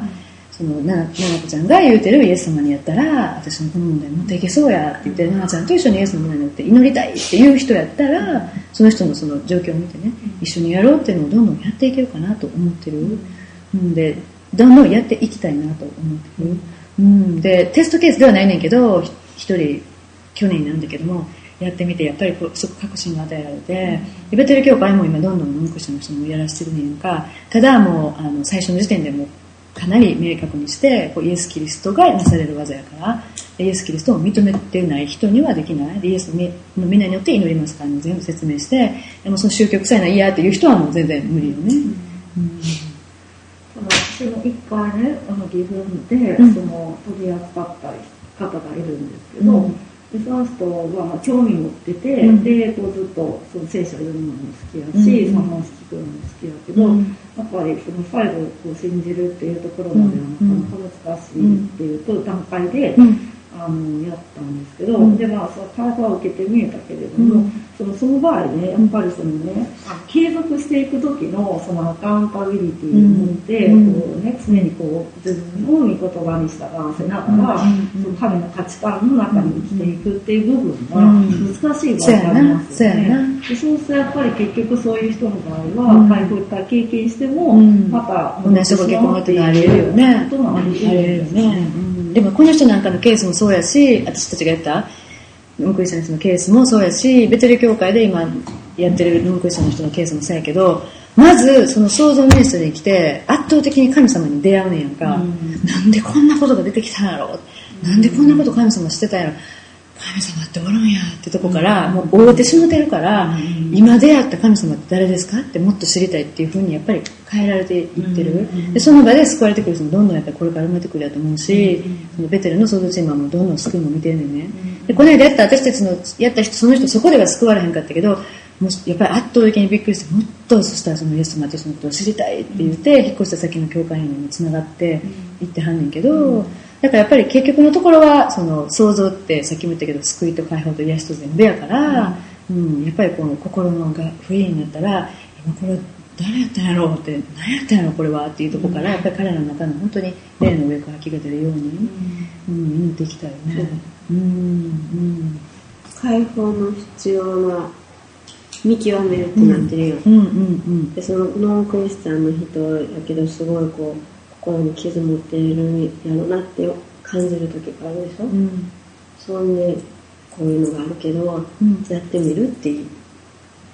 そのなななこちゃんが言うてるイエス様にやったら私のこの問題持っていけそうやって言ってななちゃんと一緒にイエスの問題になって祈りたいっていう人やったらその人のその状況を見てね一緒にやろうっていうのをどんどんやっていけるかなと思ってる、うん、でどんどんやっていきたいなと思ってる、うん、でテストケースではないねんけどひ一人去年なんだけどもやってみてやっぱりこうすごく確信が与えられて、でベテル教会も今どんどんノンクリスチャンの人もやらせてるねんか。ただもうあの最初の時点でもうかなり明確にしてこうイエス・キリストがなされる技やからイエス・キリストを認めてない人にはできない。でイエスの皆によって祈りますから、ね、全部説明してでもその宗教臭いな嫌っていう人はもう全然無理よね、うん。私も一回ねあの岐阜で、うん。その取り扱った方がいるんですけど、うんでその人はまあ興味持ってて、うん。でこうずっとその聖書を読むのも好きやし、うん。その話聞くのも好きやけど、うん。やっぱりその最後こう信じるっていうところまではなかなか難しいっていうと段階で、うんあのやったんですけど、うん。でまあその体を受けてみえたけれども、うん。そのその場合ねやっぱりそのねあ継続していく時のそのアカウンタビリティを持って、うん。こうね、常にこう自分を御言葉に従わせながら、うん。その神の価値観の中に生きていくっていう部分うはん。難しい場合がありますよね。でそうするとやっぱり結局そういう人の場合は、うん。回復一回経験しても、うん。また同じとこ結婚っていうのはあり得るよね。こともあり得るあり得るよね。うんでもこの人なんかのケースもそうやし、私たちがやったノンクリスチャンのケースもそうやし、ベテル教会で今やってるノンクリスチャンの人のケースもそうやけど、まずその創造ミニスに来て圧倒的に神様に出会うねんやんか。なんでこんなことが出てきたんやろ？なんでこんなこと神様してたんやろ？神様っておるんやってとこから、もう追えてしもてるから、今出会った神様って誰ですかってもっと知りたいっていうふうにやっぱり変えられていってる、でその場で救われてくる人もどんどんやっぱりこれから生まれてくるやと思うし、そのベテルの創造チームはもうどんどん救いも見てるのよね、でこの間やった私たちのやった人その人そこでは救われへんかったけどもしやっぱり圧倒的にびっくりしてもっとそしたらそのイエス様とそのことを知りたいって言って、引っ越した先の教会員につながって行ってはんねんけど、だからやっぱり結局のところはその想像ってさっきも言ったけど救いと解放と癒しと全部やから、うん。やっぱりこの心のがフリーになったら今これ誰やったんやろうって何やったんやろうこれはっていうところから、やっぱり彼らの中の本当に霊の上から気が出るように、うん、祈っていきたいよね。うんうん。解放の必要な見極めるってなってるよ、うんうんうん。でそのノンクリスチャンの人やけどすごいこう心に傷持っているんやろなって感じる時があるでしょ、うん。そんでこういうのがあるけど、うん。やってみるってい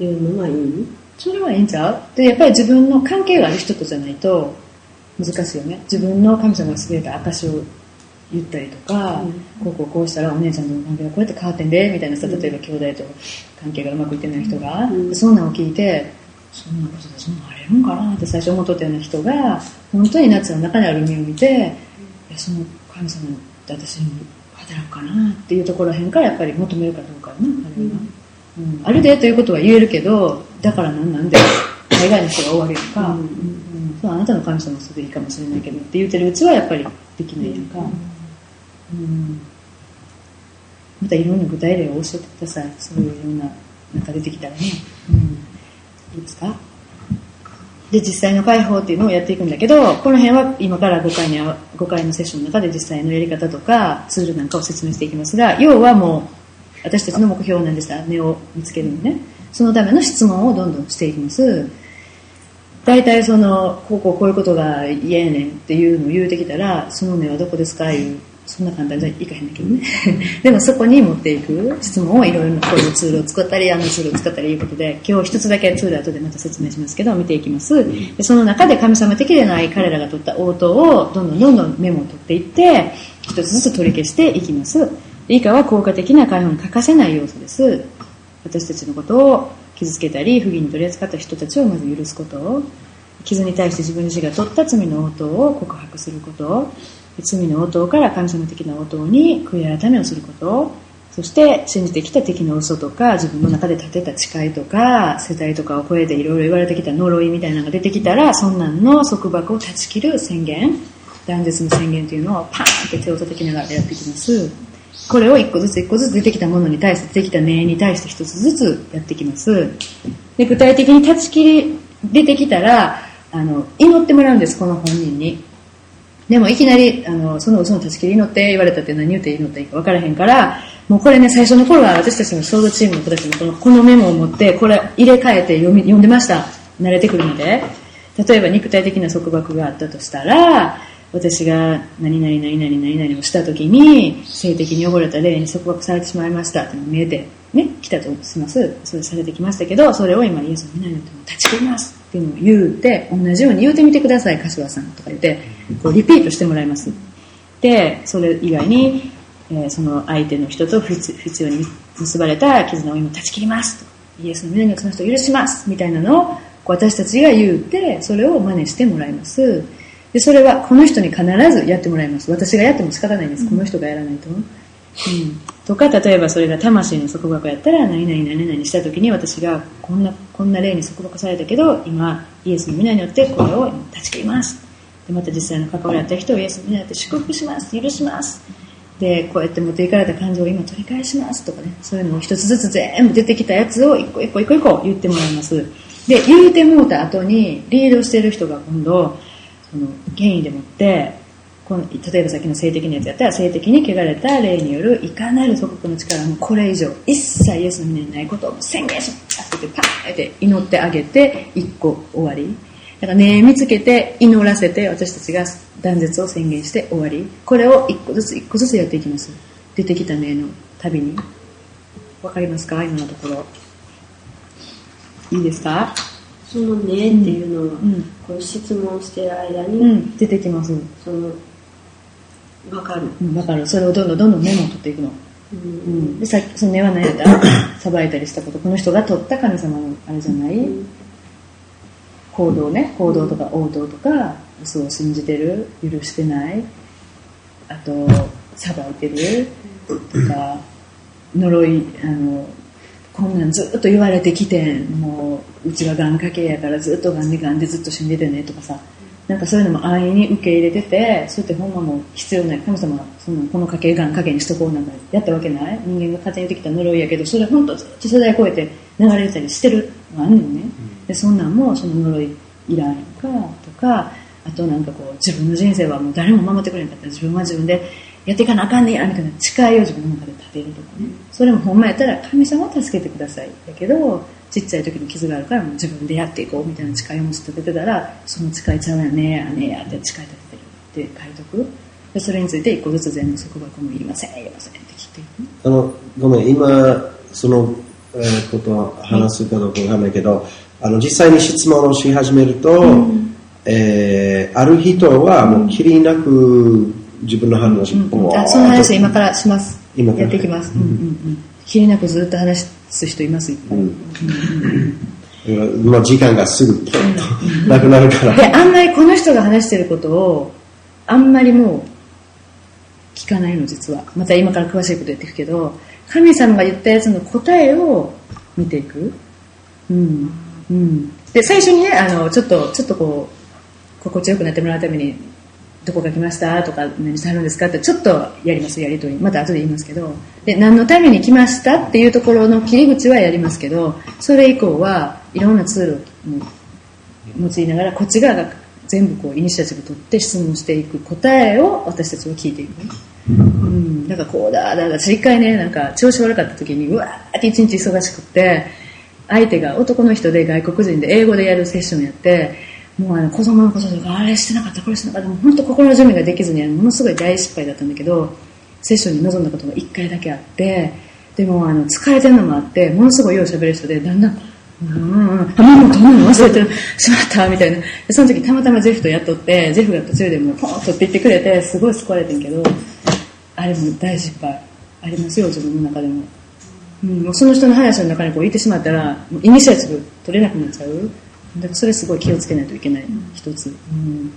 うのはいい？それはいいんちゃう？でやっぱり自分の関係がある人とじゃないと難しいよね。自分の神様が全て証を言ったりとか、こうこうこうしたらお姉ちゃん。との関係がこうやって変わってんでみたいなさ例えば兄弟と関係がうまくいってない人が、そんなんを聞いてそんなことでそんなれるんかなって最初思っとったような人が本当にナッツの中にある目を見て、いやその神様って私にも働くかなっていうところらへんからやっぱり求めるかどうかよね彼は、うん。あるでということは言えるけどだからなんなんで海外の人が終わるやんか、うんうん。そうあなたの神様はそれでいいかもしれないけどって言ってるうちはやっぱりできないやんか、うん。またいろんな具体例を教えてください。そういうようななんか出てきたらね、うん、いですか。で実際の解放っていうのをやっていくんだけどこの辺は今から5回に5回のセッションの中で実際のやり方とかツールなんかを説明していきますが要はもう私たちの目標なんでした根を見つけるのね。そのための質問をどんどんしていきます。大体そのこうこうこういうことが嫌やねんっていうのを言うてきたらその根はどこですかいうそんな簡単じゃいかへんだけどね。[LAUGHS] でもそこに持っていく質問をいろいろなこういうツールを使ったりあのツールを使ったりいうことで今日一つだけツール後でまた説明しますけど見ていきます。でその中で神様的でない彼らが取った応答をどんどんどんどんメモを取っていって一つずつ取り消していきます。で以下は効果的な解放に欠かせない要素です。私たちのことを傷つけたり不義に取り扱った人たちをまず許すこと。傷に対して自分自身が取った罪の応答を告白すること罪の応答から神様的な応答に悔い改めをすること。そして信じてきた敵の嘘とか自分の中で立てた誓いとか世代とかを超えていろいろ言われてきた呪いみたいなのが出てきたらそんなんの束縛を断ち切る宣言。断絶の宣言というのをパーンって手を叩きながらやっていきます。これを一個ずつ一個ずつ出てきたものに対して出てきた名に対して一つずつやっていきます。で具体的に断ち切り出てきたらあの祈ってもらうんですこの本人に。でもいきなりあのその嘘の断ち切り祈って言われたって何言って祈ったらいいか分からへんからもうこれね最初の頃は私たちのソードチームの子たちもこのこのメモを持ってこれ入れ替えて読み読んでました。慣れてくるので。例えば肉体的な束縛があったとしたら私が何々何々何々をした時に性的に汚れた霊に束縛されてしまいました。って見えてね来たとします。それされてきましたけどそれを今イエスの皆によっても断ち切ります。っていうのを言うて同じように言うてみてください。柏さんとか言って。こうリピートしてもらいます。でそれ以外に、えーその相手の人と不必要に結ばれた絆を今断ち切りますと。イエスの皆によってその人を許します。みたいなのを私たちが言うてそれを真似してもらいます。でそれはこの人に必ずやってもらいます。私がやっても仕方ないんです、この人がやらないと、うん、とか例えばそれが魂の束縛やったら何々何々した時に私がこんなこんな例に束縛されたけど今イエスの皆によってこれを今断ち切りますでまた実際の関わりあった人をイエスによって祝福します許します。でこうやって持っていかれた感情を今取り返しますとかね。そういうのを一つずつ全部出てきたやつを一個一個一個一個言ってもらいます。で言うてもうた後にリードしてる人が今度その権威でもってこの例えばさっきの性的なやつやったら性的に汚れた霊によるいかなる祖国の力もこれ以上一切イエスの皆にないことを宣言しますってパーンって祈ってあげて一個終わり。だからね見つけて祈らせて私たちが断絶を宣言して終わり。これを一個ずつ一個ずつやっていきます。出てきたねの旅に。わかりますか？今のところ。いいですか？そのねっていうのは、うん。こう質問してる間に、うん。出てきます。その分かる、うんだからそれをどんどんどんどんメモを取っていくの。うん。うん、でさっきその根は何やったさばいたりしたことこの人が取った神様のあれじゃない、行動ね行動とか応答とか嘘を信じてる許してないあとさばいてるとか呪いあのこんなんずっと言われてきてもううちはがん家系やからずっとがんでがんでずっと死んでてねとかさなんかそういうのも安易に受け入れててそうやってほんまもう必要ない。神様そんなこの家系がん家系にしとこうなんかやったわけない。人間が勝手にできた呪いやけどそれ本当ずっと世代超えて流れてたりしてる。のあんねんね。でそんなんもその呪いいらんやんかとかあとなんかこう自分の人生はもう誰も守ってくれんかった。ら自分は自分でやっていかなあかんねやみたいな誓いを自分の中で立てるとかね。それもほんまやったら神様を助けてください。だけどちっちゃい時の傷があるからもう自分でやっていこうみたいな誓いをもし立ててたらその誓いちゃうやねやねやって誓い立ててるって書いとく。でそれについて一個ずつ全部束縛もいりませんいりませんって聞いてあの、ごめん、今、その、えことを話すかどうかわかんないけど、あの、実際に質問をし始めると、えーある人はもうきりなく自分の反応をし、うん。あその話は今からします。今から。やっていきます、うん。うんうん、きりなくずっと話す人いますいっぱい、うんまあ、時間がすぐなくなるから。であんまりこの人が話してることをあんまりもう聞かないの実は。また今から詳しいこと言っていくけど神様が言ったやつの答えを見ていく。うんうん。で最初にねあのちょっとちょっとこう心地よくなってもらうためにどこが来ました？とか何してはるんですか？ってちょっとやりますやりとり。また後で言いますけど。で何のために来ました？っていうところの切り口はやりますけどそれ以降はいろんなツールを用いながらこっち側が全部こうイニシアチブ取って質問していく答えを私たちは聞いていく、うん、だかこうだだから一回ねなんか調子悪かった時にうわーって一日忙しくって相手が男の人で外国人で英語でやるセッションやってもうあの子供のこととかあれしてなかったこれしてなかったもう本当心の準備ができずにものすごい大失敗だったんだけどセッションに臨んだことが1回だけあってでもあの疲れてるのもあってものすごいよう喋る人でだんだんうんうんうん、あもうどんなの忘れてるしまったみたいなその時たまたまジェフとやっとってジェフが途中でもうポンとって言ってくれてすごい救われてんけどあれも大失敗ありますよ自分の中でも、うん、その人の話の中にこういてしまったらもうイニシアチブ取れなくなっちゃうだからそれすごい気をつけないといけない一つ、うん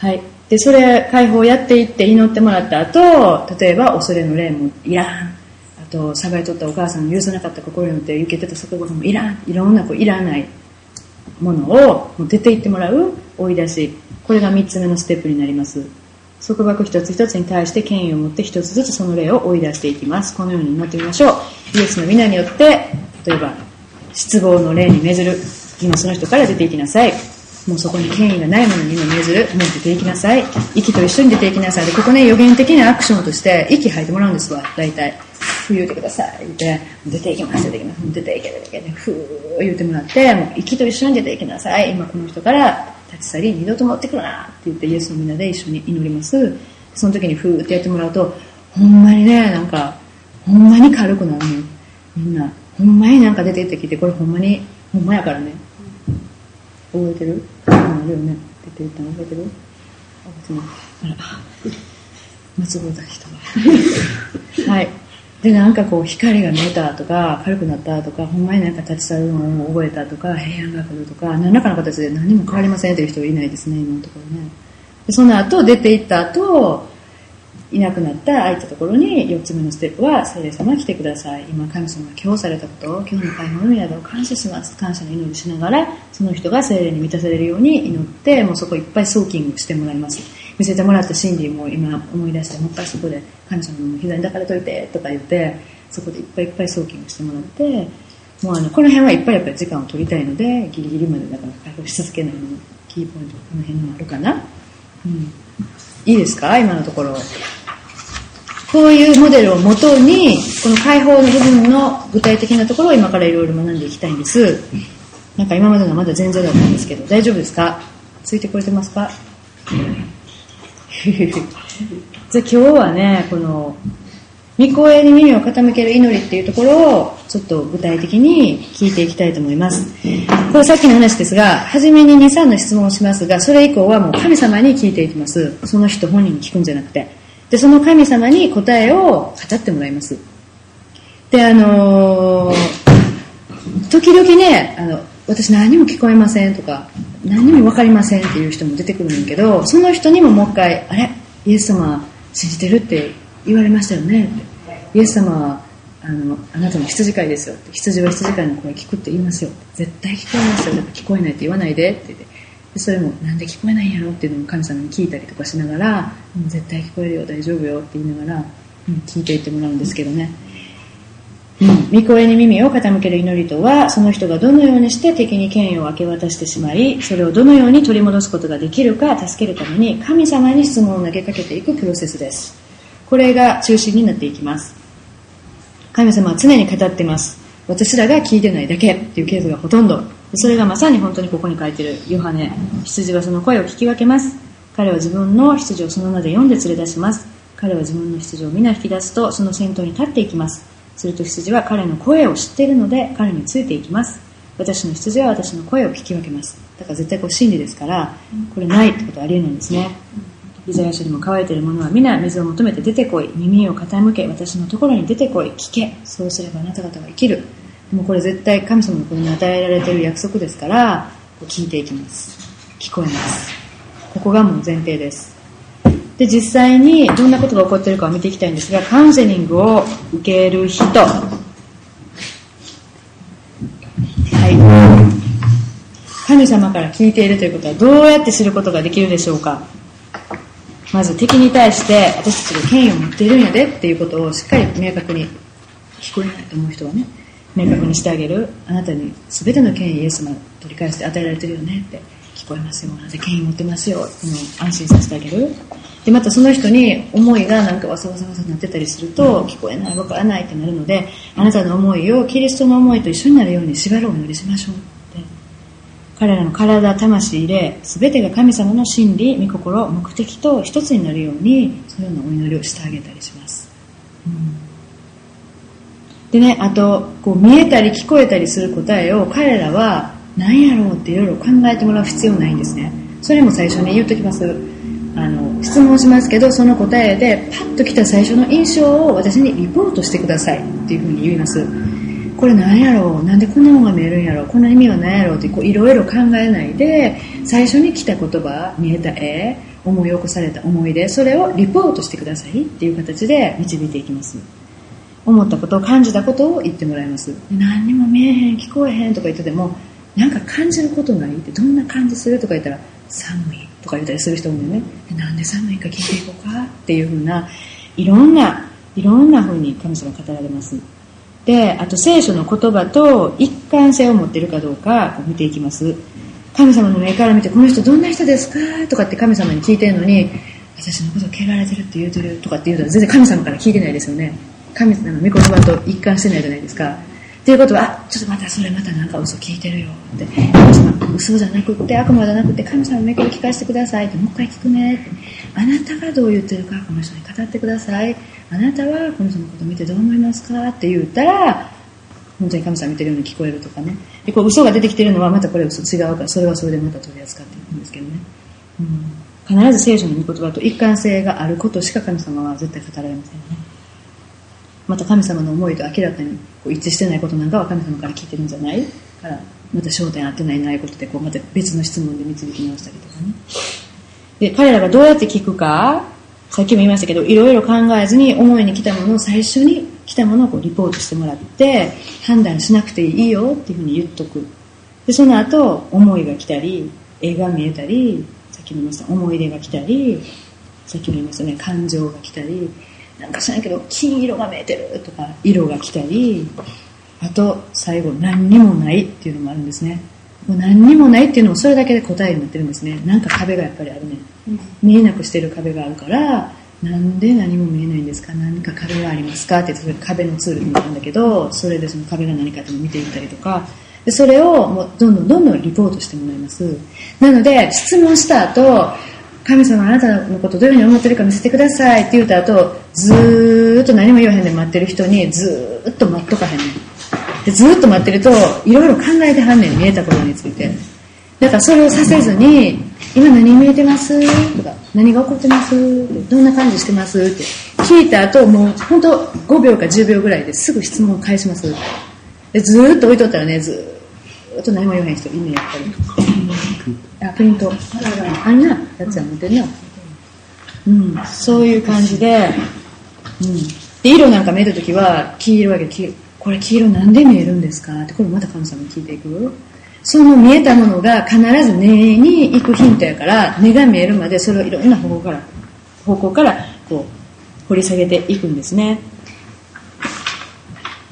はい。で、それ、解放やっていって祈ってもらった後、例えば、恐れの霊もいらん。あと、さばいとったお母さんの許さなかった心によって受けてた束縛もいらん。いろんなこういらないものをもう出ていってもらう追い出し。これが三つ目のステップになります。束縛一つ一つに対して権威を持って一つずつその霊を追い出していきます。このように祈ってみましょう。イエスの皆によって、例えば、失望の霊に命ずる。今その人から出ていきなさい。もうそこに権威がないものに今命ずる。もう出ていきなさい。息と一緒に出ていきなさい。で、ここね、予言的なアクションとして、息吐いてもらうんですわ、大体。ふー言うてください。って、出ていきます、出ていきます。出ていけ、出ていけ、ふー言うてもらって、もう息と一緒に出ていきなさい。今この人から立ち去り、二度と戻ってくるなって言って、イエスの皆で一緒に祈ります。その時にふーってやってもらうと、ほんまにね、なんか、ほんまに軽くなるのよ。みんな、ほんまになんか出てってきて、これほんまに、ほんまやからね。覚えてる？あるよね。出ていったの？覚えてる？あ、別に。あら、松本人が。[LAUGHS] はい。で、なんかこう、光が見えたとか、軽くなったとか、ほんまになんか立ち去るのを覚えたとか、平安が来るとか、何らかの形で何も変わりませんという人はいないですね、今のところね。でその後、出て行った後、いなくなった空いたところに4つ目のステップは聖霊様来てください。今神様が今日されたことを今日の解放の宿を感謝します。感謝の祈りしながらその人が聖霊に満たされるように祈ってもうそこいっぱいソーキングしてもらいます。見せてもらった真理も今思い出してもう一回そこで神様の膝に抱かれといてとか言ってそこでいっぱいいっぱいソーキングしてもらってもうあのこの辺はいっぱいやっぱり時間を取りたいのでギリギリまでだから解放し続けないのキーポイントこの辺もあるかな、うん、いいですか？今のところ。こういうモデルをもとに、この解放の部分の具体的なところを今からいろいろ学んでいきたいんです。なんか今までのまだ全然だったんですけど、大丈夫ですか？ついてこれてますか？[LAUGHS] じゃあ今日はね、この、御声に耳を傾ける祈りっていうところをちょっと具体的に聞いていきたいと思います。これさっきの話ですが、初めに2、3の質問をしますが、それ以降はもう神様に聞いていきます。その人本人に聞くんじゃなくて。で、その神様に答えを語ってもらいます。で、あのー時々ね、あの、私何も聞こえませんとか、何もわかりませんっていう人も出てくるんだけど、その人にももう一回、あれ？イエス様信じてるって言われましたよね？って。イエス様はあのあなたの羊飼いですよ。って羊は羊飼いの声聞くって言いますよ。絶対聞こえますよ。だから聞こえないって言わないでって言って。でそれもなんで聞こえないんやろっていうのを神様に聞いたりとかしながら、絶対聞こえるよ大丈夫よって言いながら、うん、聞いていってもらうんですけどね、御声に耳を傾ける祈りとはその人がどのようにして敵に権威を明け渡してしまいそれをどのように取り戻すことができるか助けるために神様に質問を投げかけていくプロセスです。これが中心になっていきます。神様は常に語っています。私らが聞いてないだけっていうケースがほとんど。それがまさに本当にここに書いてるヨハネ羊はその声を聞き分けます。彼は自分の羊をその名で読んで連れ出します。彼は自分の羊を皆引き出すとその先頭に立っていきます。すると羊は彼の声を知っているので彼についていきます。私の羊は私の声を聞き分けます。だから絶対こう真理ですからこれないってことはありえないんですね。イザヤ書にも乾いているものは皆水を求めて出てこい。耳を傾け。私のところに出てこい。聞け。そうすればあなた方は生きる。もうこれ絶対神様の子に与えられている約束ですから聞いていきます。聞こえます。ここがもう前提です。で実際にどんなことが起こっているかを見ていきたいんですがカウンセリングを受ける人。はい。神様から聞いているということはどうやって知ることができるでしょうか。まず敵に対して私たちが権威を持っているんやでっていうことをしっかり明確に聞こえないと思う人はね明確にしてあげる。あなたに全ての権威イエス様取り返して与えられてるよねって。こえますよあなた権威持ってますよ。っていうのを安心させてあげるでまたその人に思いがなんかわさわさわさなってたりすると聞こえないわからないってなるのであなたの思いをキリストの思いと一緒になるように縛るお祈りしましょうって。彼らの体魂で全てが神様の真理御心目的と一つになるようにそういうようなお祈りをしてあげたりします、うん。でね、あと、こう見えたり聞こえたりする答えを彼らは何やろうっていろいろ考えてもらう必要ないんですね。それも最初に言っときます。あの、質問しますけど、その答えでパッと来た最初の印象を私にリポートしてくださいっていうふうに言います。これ何やろう？なんでこんなもんが見えるんやろう？こんな意味は何やろう？っていろいろ考えないで、最初に来た言葉、見えた絵、思い起こされた思い出、それをリポートしてくださいっていう形で導いていきます。思ったことを感じたことを言ってもらいます何にも見えへん聞こえへんとか言っててもなんか感じることないってどんな感じするとか言ったら寒いとか言ったりする人もいるね。なんで寒いか聞いていこうかっていうふうないろんないろんなふうに神様語られます。であと聖書の言葉と一貫性を持ってるかどうか見ていきます。神様の目から見てこの人どんな人ですかとかって神様に聞いてるのに私のこと汚れてるって言うてるとかって言うと全然神様から聞いてないですよね。神様の御言葉と一貫してないじゃないですか。ということは、ちょっとまたそれまたなんか嘘聞いてるよって。神様、嘘じゃなくって悪魔じゃなくて神様の目から聞かせてくださいって、もう一回聞くねって。あなたがどう言ってるかこの人に語ってください。あなたはこの人のこと見てどう思いますかって言ったら、本当に神様見てるように聞こえるとかね。で、こう嘘が出てきてるのはまたこれ嘘違うから、それはそれでまた取り扱っていくんですけどね。うん、必ず聖書の御言葉と一貫性があることしか神様は絶対語られませんね。また神様の思いと明らかにこう一致してないことなんかは神様から聞いてるんじゃないからまた焦点合ってないないことでこうまた別の質問で導き直したりとかね。で彼らがどうやって聞くかさっきも言いましたけどいろいろ考えずに思いに来たものを最初に来たものをこうリポートしてもらって判断しなくていいよっていうふうに言っとく。でその後思いが来たり絵が見えたりさっきも言いました思い出が来たりさっきも言いましたね感情が来たりなんか知らんけど金色が見えてるとか色が来たりあと最後何にもないっていうのもあるんですね。もう何にもないっていうのもそれだけで答えになってるんですね。なんか壁がやっぱりあるね、見えなくしてる壁があるからなんで何も見えないんですか？何か壁がありますか？って言って壁のツールになるんだけどそれでその壁が何かって見ていったりとか。でそれをもうどんどんどんどんリポートしてもらいます。なので質問した後神様あなたのことどういうふうに思ってるか見せてください。って言った後ずーっと何も言わへんで待ってる人にずーっと待っとかへんねん。でずーっと待ってるといろいろ考えてはんねん見えたことについて。だからそれをさせずに今何見えてます？とか何が起こってます？どんな感じしてます？って。聞いた後もう本当5秒か10秒ぐらいですぐ質問を返します。でずーっと置いとったらねずーっと何も言わへん人いんねんやっぱり。あ、プリント。あんなやつは持ってんな。うん、そういう感じで、うん、で色なんか見えた時は黄色やけどこれ黄色なんで見えるんですかってこれまた神様に聞いていく？その見えたものが必ず根に行くヒントやから根が見えるまでそれをいろんな方向から方向からこう掘り下げていくんですね。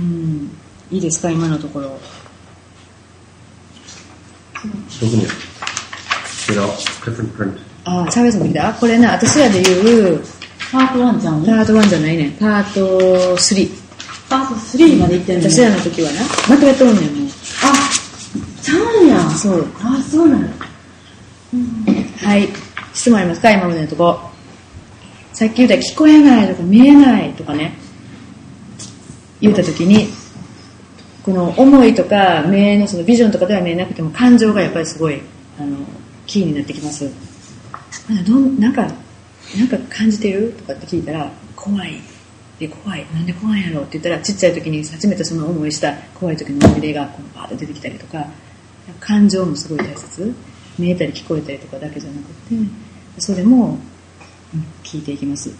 うん。いいですか？今のところ特に different print. ああ、チャーベさんも来たこれな、私らで言う、パート1ちゃんパート1じゃないね。パート3。パート3まで行ってる私らの時はな、まとめとんねん、もう。あちゃうんやそう。あそうなんやはい。質問ありますか今までのとこ。さっき言った聞こえないとか見えないとかね。言った時に、この思いとか目のそのビジョンとかでは見えなくても感情がやっぱりすごい、あの、キーになってきます。あどんなんか、なんか感じてるとかって聞いたら、怖い。で、怖い。なんで怖いんやろって言ったら、ちっちゃい時に初めてその思いした怖い時の思い出がこうバーッと出てきたりとか、感情もすごい大切。見えたり聞こえたりとかだけじゃなくて、それも、聞いていきます。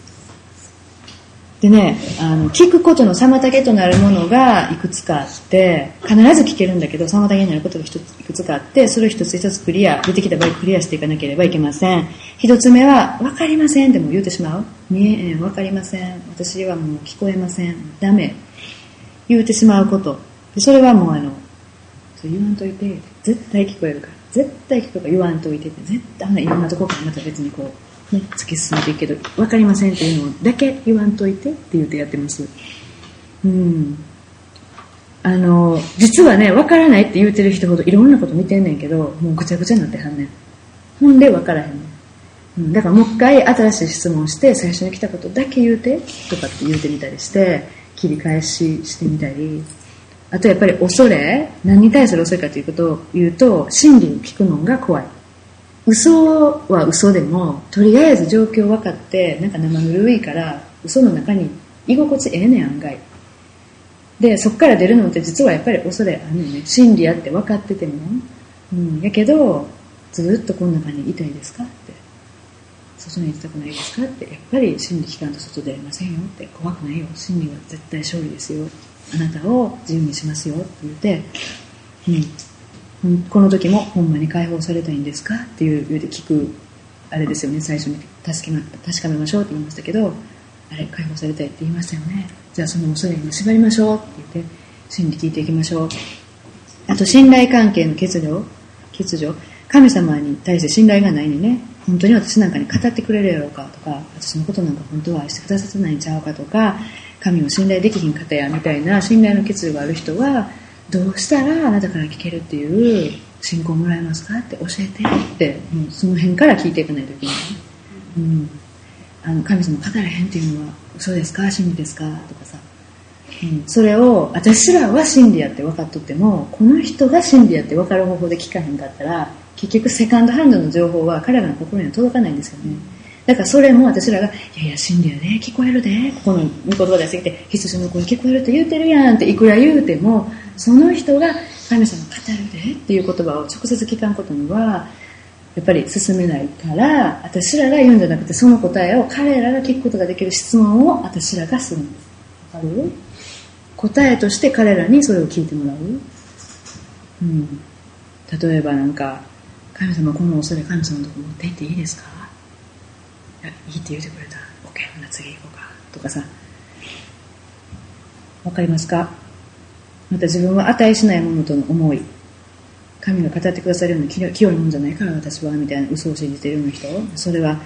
でね、あの、聞くことの妨げとなるものがいくつかあって、必ず聞けるんだけど、妨げになることが一ついくつかあって、それを一つ一つクリア、出てきた場合クリアしていかなければいけません。一つ目は、わかりませんでも言うてしまう。見えん、わかりません。私はもう聞こえません。ダメ。言うてしまうこと。でそれはもうあの、そう言わんといて、絶対聞こえるから。絶対聞こえるから言わんといてって、絶対いろんなとこからまた別にこう、ね、突き進めていくけど、わかりませんっていうのだけ言わんといてって言ってやってます。うん。あの、実はね、わからないって言うてる人ほどいろんなこと見てんねんけど、もうぐちゃぐちゃになってはんねん。ほんでわからへんねん。うん、だからもう一回新しい質問して、最初に来たことだけ言うてとかって言うてみたりして、切り返ししてみたり、あとやっぱり恐れ、何に対する恐れかということを言うと、真理を聞くのが怖い。嘘は嘘でも、とりあえず状況分かって、なんか生ぬるいから、嘘の中に居心地ええねん、案外。で、そっから出るのって実はやっぱり恐れあんねんね。真理やって分かってても。うん。やけど、ずっとこの中にいたいですかって。外に行きたくないですかって。やっぱり真理聞かんと外出れませんよって。怖くないよ。真理は絶対勝利ですよ。あなたを自由にしますよって言って、うん。この時もほんまに解放されたいんですか？っていう言うて聞くあれですよね。最初に。確かめ確かめましょうって言いましたけどあれ解放されたいって言いましたよね。じゃあその恐れに縛りましょうって言って真理聞いていきましょう。あと信頼関係の欠如欠如。神様に対して信頼がないにね。本当に私なんかに語ってくれるやろうかとか私のことなんか本当は愛してくださってないんちゃうかとか神を信頼できひん方やみたいな信頼の欠如がある人はどうしたらあなたから聞けるっていう信仰もらえますかって教えてって、もうその辺から聞いていかないといけない。うん。あの、神様語らへんっていうのは嘘ですか？真理ですか？とかさ。うん。それを、私らは真理やって分かっとっても、この人が真理やって分かる方法で聞かへんかったら、結局セカンドハンドの情報は彼らの心には届かないんですよね。だからそれも私らが、いやいや、真理やで、聞こえるで、ここの御言葉出してきて、羊の声聞こえるって言うてるやんっていくら言うても、その人が神様語るでっていう言葉を直接聞かんことには、やっぱり進めないから、私らが言うんじゃなくて、その答えを彼らが聞くことができる質問を私らがするんです。わかる？答えとして彼らにそれを聞いてもらう。うん。例えばなんか、神様この恐れ神様のとこ持って行っていいですか？いや、いいって言ってくれた。OK、ほな次行こうか。とかさ。わかりますか？また自分は値しないものとの思い。神が語ってくださるような清いものじゃないから私は、みたいな嘘を信じてるような人。それは、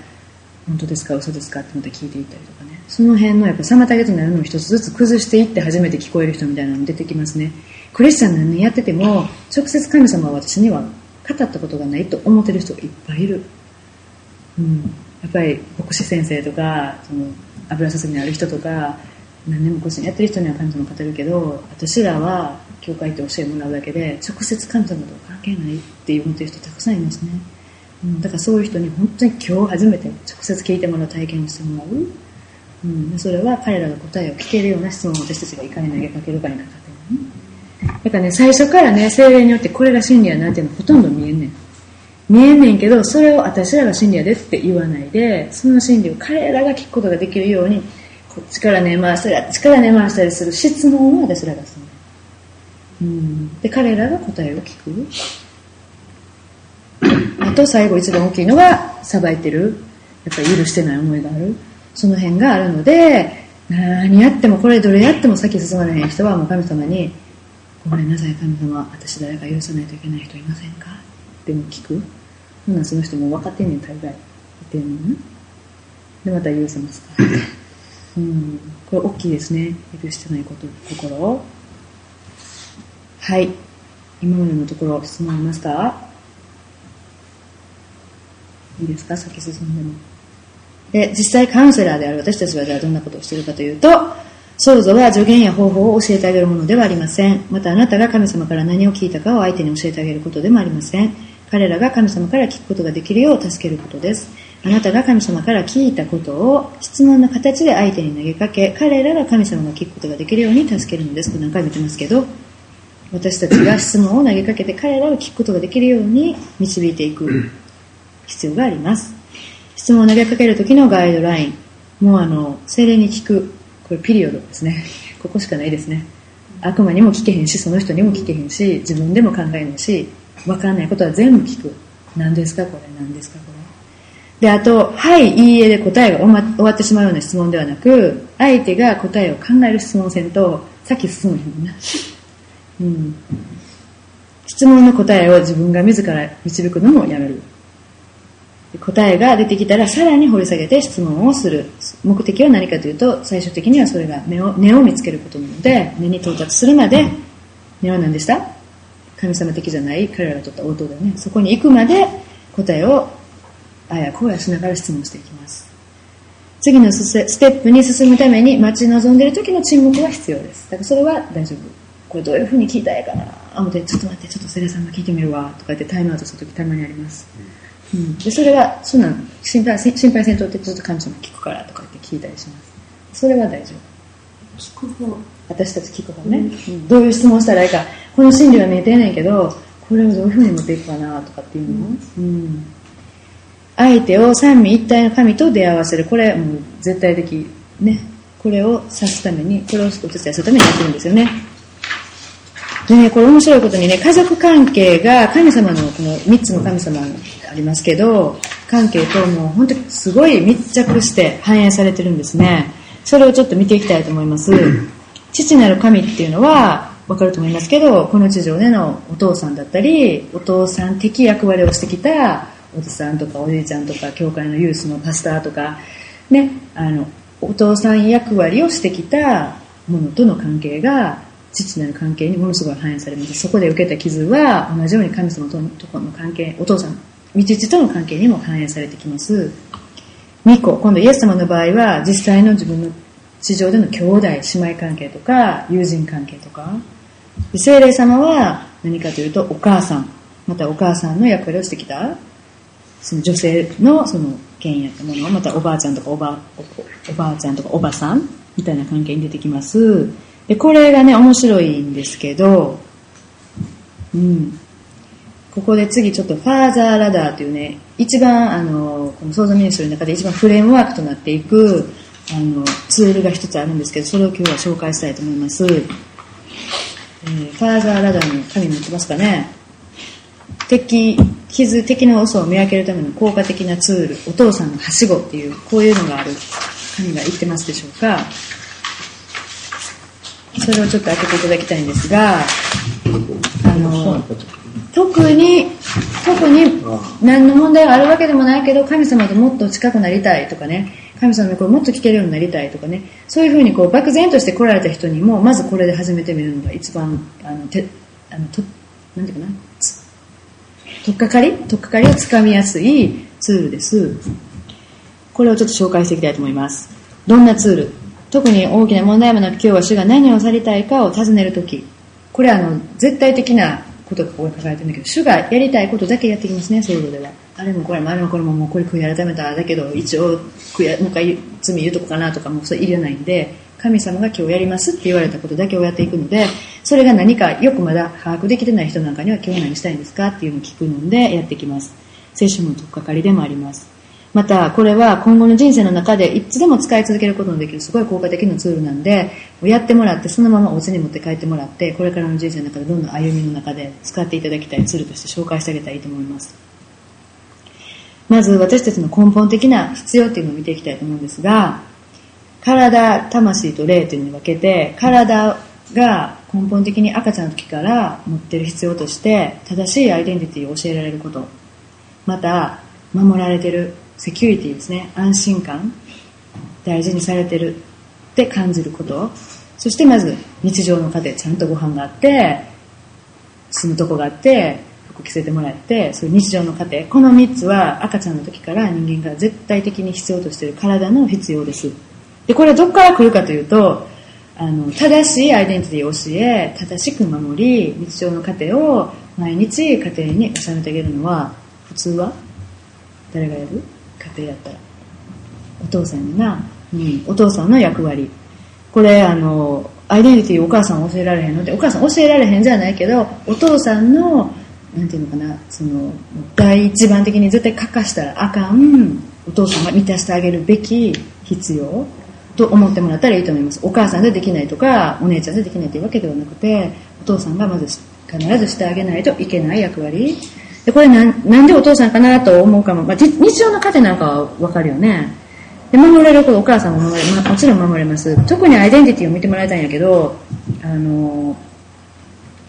本当ですか？嘘ですか？ってまた聞いていったりとかね。その辺のやっぱ妨げとなるのを一つずつ崩していって初めて聞こえる人みたいなの出てきますね。クリスチャン何年やってても、直接神様は私には語ったことがないと思ってる人いっぱいいる。うん。やっぱり牧師先生とか、その油注ぎのある人とか、何年も個人やってる人には神様語るけど、私らは教会って教えもらうだけで、直接神様と関係ないって思ってる人たくさんいますね。うん、だからそういう人に本当に今日初めて直接聞いてもらう体験をしてもらう。うん、それは彼らが答えを聞けるような質問を私たちがいかに投げかけるかにかかってるね。だからね、最初からね、精霊によってこれが真理やなっていうのはほとんど見えんねん。見えんねんけど、それを私らが真理やでって言わないで、その真理を彼らが聞くことができるように、こっちから根回したり、あっちから根回したりする質問を私らがする。うん。で、彼らが答えを聞く。あと最後一番大きいのが、さばいてる。やっぱり許してない思いがある。その辺があるので、何やっても、これどれやっても先進まれへん人はもう神様に、ごめんなさい神様、私誰か許さないといけない人いませんか？っても聞く？ほんならその人も分かってんねん、大概。言ってんの？にな。で、また許せますか？[LAUGHS] うん。これ大きいですね。許してないこと、心を。はい。今までのところ質問ありますか？いいですか？先進んでも。で、実際カウンセラーである私たちはじゃあどんなことをしているかというと、想像は助言や方法を教えてあげるものではありません。またあなたが神様から何を聞いたかを相手に教えてあげることでもありません。彼らが神様から聞くことができるよう助けることです。あなたが神様から聞いたことを質問の形で相手に投げかけ、彼らが神様が聞くことができるように助けるのです。これ何回も言ってますけど、私たちが質問を投げかけて彼らを聞くことができるように導いていく [CLEARS THROAT] 必要があります。質問を投げかける時のガイドライン。もうあの、精霊に聞く。これピリオドですね。ここしかないですね。悪魔にも聞けへんし、その人にも聞けへんし、自分でも考えないし、わかんないことは全部聞く。何ですかこれ？何ですかこれ？で、あと、はい、いいえで答えが終わってしまうような質問ではなく、相手が答えを考える質問をせんと、さっき進むへんな。うん。質問の答えを自分が自ら導くのもやめる。答えが出てきたらさらに掘り下げて質問をする。目的は何かというと、最終的にはそれが根を根を見つけることなので、根に到達するまで、根は何でした神様的じゃない彼らが取った応答だよね。そこに行くまで答えをあやこうやしながら質問していきます。次のステップに進むために待ち望んでいる時の沈黙は必要です。だからそれは大丈夫。これどういうふうに聞いたらいいかなあ、思って、ちょっと待って、ちょっとセレさんが聞いてみるわ、とか言ってタイムアウトする時たまにあります。うん、でそれはそんなん心配心配せんとってずっと神様聞くからとか言って聞いたりしますそれは大丈夫聞く方。私たち聞く方ね、うんどういう質問したらいいかこの真理は見えてないけどこれをどういうふうに持っていくかなとかっていうの、うん。相手を三位一体の神と出会わせる。これもう絶対的ね。これを指すためにこれをお手伝いするためにやってるんですよね。でね、これ面白いことにね、家族関係が神様のこの3つの神様ありますけど、関係ともう本当にすごい密着して反映されてるんですね。それをちょっと見ていきたいと思います。父なる神っていうのは、わかると思いますけど、この地上でのお父さんだったり、お父さん的役割をしてきたおじさんとかおじいちゃんとか、教会のユースのパスターとか、ね、あの、お父さん役割をしてきたものとの関係が、父なる関係にものすごい反映されます。そこで受けた傷は、同じように神様とのところの関係、お父さん、道父との関係にも反映されてきます。2個、今度イエス様の場合は、実際の自分の地上での兄弟、姉妹関係とか、友人関係とか、で聖霊様は何かというと、お母さん、またお母さんの役割をしてきた、その女性のその権威やったものを、またおばあちゃんとかおばおばあちゃんとかおばさんみたいな関係に出てきます。で、これがね、面白いんですけど、うん。ここで次ちょっとファーザーラダーというね、一番あの、この創造ミニストリーの中で一番フレームワークとなっていく、あの、ツールが一つあるんですけど、それを今日は紹介したいと思います。えーファーザーラダーの紙持ってますかね。敵、傷、敵の嘘を見分けるための効果的なツール、お父さんのはしごっていう、こういうのがある。紙が言ってますでしょうか。それをちょっと開けていただきたいんですが、あの、特に、特に何の問題があるわけでもないけど、神様ともっと近くなりたいとかね、神様の声をもっと聞けるようになりたいとかね、そういうふうにこう漠然として来られた人にも、まずこれで始めてみるのが一番、あの、て、あの、と、なんていうかな、とっかかり？とっかかりをつかみやすいツールです。これをちょっと紹介していきたいと思います。どんなツール？特に大きな問題もなく今日は主が何をされたいかを尋ねるとき、これはあの、絶対的なことがここに書かれてるんだけど、主がやりたいことだけやってきますね、ソウルでは。あれもこれもあれもこれももうこれ悔い改めた。だけど一応悔や、もう一回罪言うとこかなとかもうそれいらないんで、神様が今日やりますって言われたことだけをやっていくので、それが何かよくまだ把握できてない人なんかには今日何したいんですかっていうのを聞くのでやってきます。聖書の取っかかりでもあります。また、これは今後の人生の中でいつでも使い続けることのできるすごい効果的なツールなんで、やってもらって、そのままお家に持って帰ってもらって、これからの人生の中でどんどん歩みの中で使っていただきたいツールとして紹介してあげたらいいと思います。まず私たちの根本的な必要っていうのを見ていきたいと思うんですが、体、魂と霊というのに分けて、体が根本的に赤ちゃんの時から持ってる必要として、正しいアイデンティティを教えられること。また、守られてる、セキュリティですね、安心感、大事にされてるって感じること。そしてまず、日常の糧、ちゃんとご飯があって、住むとこがあって、服着せてもらって、そういう日常の糧。この3つは赤ちゃんの時から人間が絶対的に必要としてる体の必要です。で、これどこから来るかというと、あの、正しいアイデンティティを教え、正しく守り、日常の糧を毎日家庭に収めてあげるのは、普通は？誰がやる？家庭やったら。お父さんやな。うん、お父さんの役割。これ、あの、アイデンティティお母さん教えられへんのって、お母さん教えられへんじゃないけど、お父さんの、なんていうのかな、その、第一番的に絶対欠かしたらあかん、お父さんが満たしてあげるべき必要と思ってもらったらいいと思います。お母さんでできないとか、お姉ちゃんでできないというわけではなくて、お父さんがまず必ずしてあげないといけない役割。で、これなんなんでお父さんかなと思うかも、まあ、日常の糧なんかはわかるよね。で、守れることお母さんも守れ、まあ、もちろん守れます。特にアイデンティティを見てもらいたいんやけど、あの、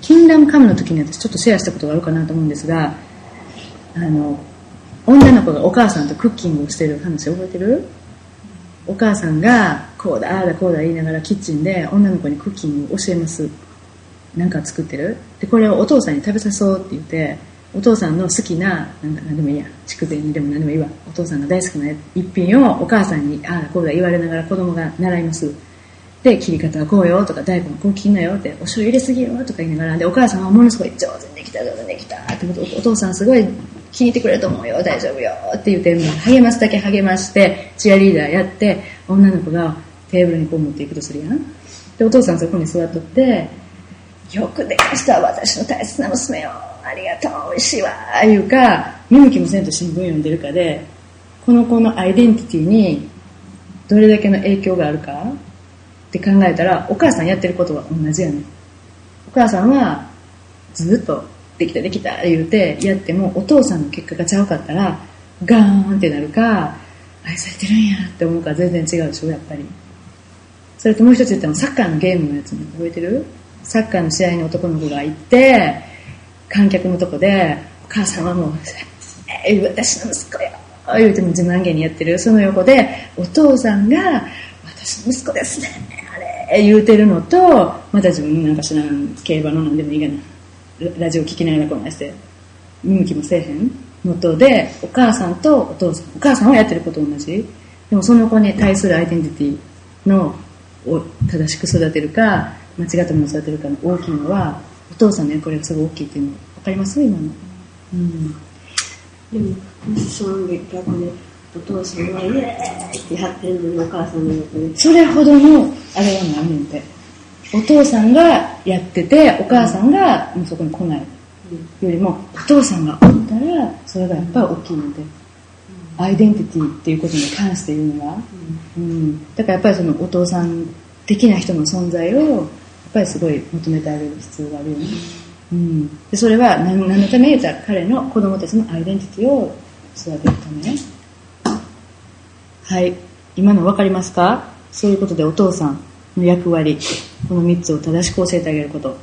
キンダムカムの時に私ちょっとシェアしたことがあるかなと思うんですが、あの、女の子がお母さんとクッキングをしてる話覚えてる？お母さんがこうだああだこうだ言いながらキッチンで女の子にクッキングを教えます。なんか作ってる？でこれをお父さんに食べさそうって言ってお父さんの好きななんか何でもいいや筑前煮でも何でもいいわ。お父さんが大好きな一品をお母さんにああこうだ言われながら子供が習います。で切り方はこうよとか大根こう切んなよってお醤油入れすぎよとか言いながらでお母さんはものすごい上手にできた上手にできたってことおお父さんすごい気に入ってくれると思うよ。大丈夫よって言って励ますだけ励ましてチアリーダーやって女の子がテーブルにこう持っていくとするやん。でお父さんそこに座っとってよくできました私の大切な娘よありがとう美味しいわいうか見向きもせんと新聞読んでるかでこの子のアイデンティティにどれだけの影響があるかって考えたらお母さんやってることは同じやねお母さんはずっとできたできた言うてやってもお父さんの結果がちゃうかったらガーンってなるか愛されてるんやって思うから全然違うでしょやっぱり。それともう一つ言ったのサッカーのゲームのやつね覚えてる？サッカーの試合に男の子が行って観客のとこでお母さんはもう「えー私の息子よ」言うても自慢げにやってるその横でお父さんが「私の息子ですねあれ」言うてるのとまた自分なんか知らん競馬のなんでもいいかなラジオ聞きながらこんなして見向きもせえへんのとでお母さんとお父さんお母さんはやってること同じでもその子に対するアイデンティティのを正しく育てるか間違ったものを育てるかの大きいのはお父さんの役割がすごい大きいっていうの分かります？今の。うん。でももしその逆でお父さんはイエーイってやってるのにお母さんの横で。それほどのあれはないねんて。お父さんがやっててお母さんがもうそこに来ない。よりもお父さんがおったらそれがやっぱり大きいのでアイデンティティっていうことに関して言うのは、うん、だからやっぱりそのお父さん的な人の存在をやっぱりすごい求めてあげる必要があるよね、うん、でそれは何何のために言ったら彼の子供たちのアイデンティティを育てるため。はい。今の分かりますか？そういうことでお父さんの役割この3つを正しく教えてあげること。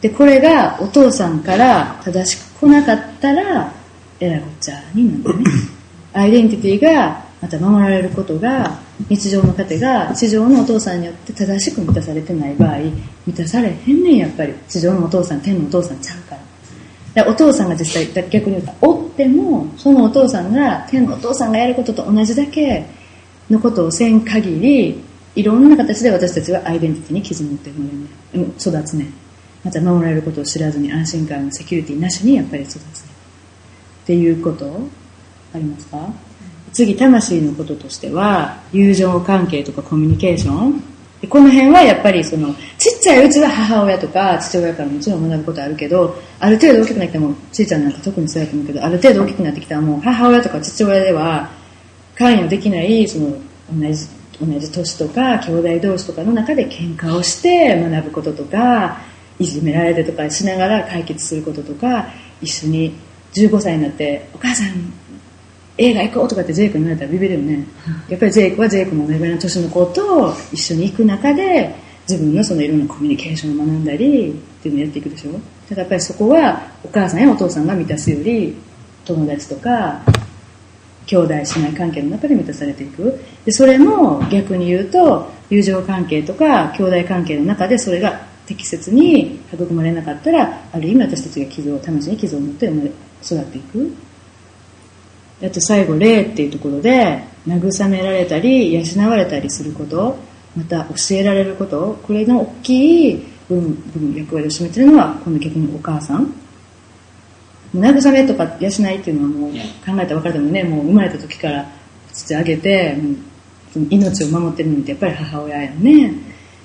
でこれがお父さんから正しく来なかったらえらいこっちゃになるね。アイデンティティがまた守られることが日常の糧が地上のお父さんによって正しく満たされてない場合満たされへんねんやっぱり。地上のお父さん天のお父さんちゃうから。でお父さんが実際逆に言うとおってもそのお父さんが天のお父さんがやることと同じだけのことをせん限りいろんな形で私たちはアイデンティティに傷持ってるのねうん育つね。また守られることを知らずに安心感セキュリティなしにやっぱり育つね。っていうことありますか？次魂のこととしては友情関係とかコミュニケーション。でこの辺はやっぱりそのちっちゃいうちは母親とか父親からもちろん学ぶことあるけどある程度大きくなってもちいちゃんなんか特にそうやと思うけどある程度大きくなってきたらもう母親とか父親では関与できないその同じ同じ年とか兄弟同士とかの中で喧嘩をして学ぶこととかいじめられてとかしながら解決することとか一緒に15歳になって「お母さん映画行こう」とかってジェイクに言われたらビビるよね。やっぱりジェイクはジェイクの同じぐらいの年の子と一緒に行く中で自分のそのいろんなコミュニケーションを学んだりっていうのをやっていくでしょ。ただやっぱりそこはお母さんやお父さんが満たすより友達とか兄弟姉妹関係の中で満たされていく。でそれも逆に言うと友情関係とか兄弟関係の中でそれが適切に育まれなかったらある意味私たちが傷を魂に傷を持って生まれ育っていくあと最後霊っていうところで慰められたり養われたりすることまた教えられることこれの大きい部分部分役割を占めてるのはこの逆にお母さん。慰めとか養いっていうのはもう考えたら分かると思うね。もう生まれた時から父あげて命を守ってるのってやっぱり母親やね。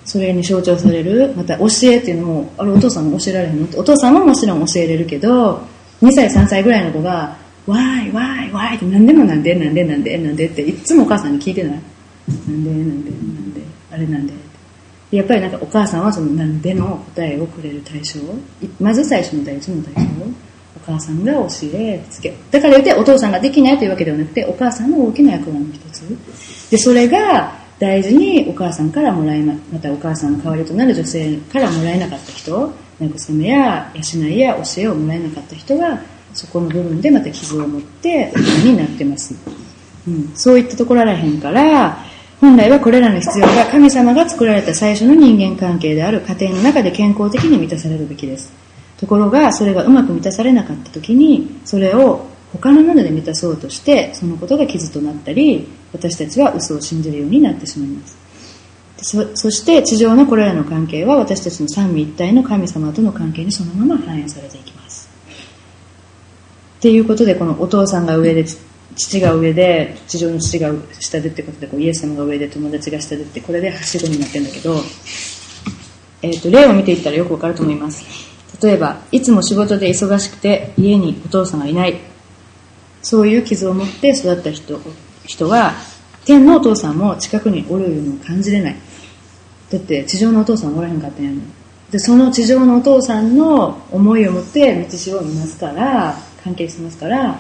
それに象徴されるまた教えっていうのもあれお父さんも教えられへんの？ってお父さんももちろん教えれるけど2歳3歳ぐらいの子が「わーいわーいわーい」って何でもなんでなんでなんでなんでっていつもお母さんに聞いてない。なんでなんでなんであれなんでやっぱりなんかお母さんはそのなんでの答えをくれる対象。まず最初の第一の対象。お母さんが教えつけ。だから言ってお父さんができないというわけではなくてお母さんの大きな役割の一つ。でそれが大事にお母さんからもらえなまたお母さんの代わりとなる女性からもらえなかった人。慰めや養いや教えをもらえなかった人がそこの部分でまた傷を持って大人になってます、うん、そういったところらへんから本来はこれらの必要が神様が作られた最初の人間関係である家庭の中で健康的に満たされるべきです。ところがそれがうまく満たされなかった時にそれを他のもので満たそうとしてそのことが傷となったり私たちは嘘を信じるようになってしまいます。そそして地上のこれらの関係は私たちの三位一体の神様との関係にそのまま反映されていきます。っていうことでこのお父さんが上で父が上で地上の父が下でってことでこうイエス様が上で友達が下でってこれではしごになってるんだけど、えー、と例を見ていったらよくわかると思います。例えばいつも仕事で忙しくて家にお父さんがいない。そういう傷を持って育った人人は天のお父さんも近くにおるのを感じれない。だって地上のお父さんおらへんかったんやもん。でその地上のお父さんの思いを持って道しを見ますから関係してますから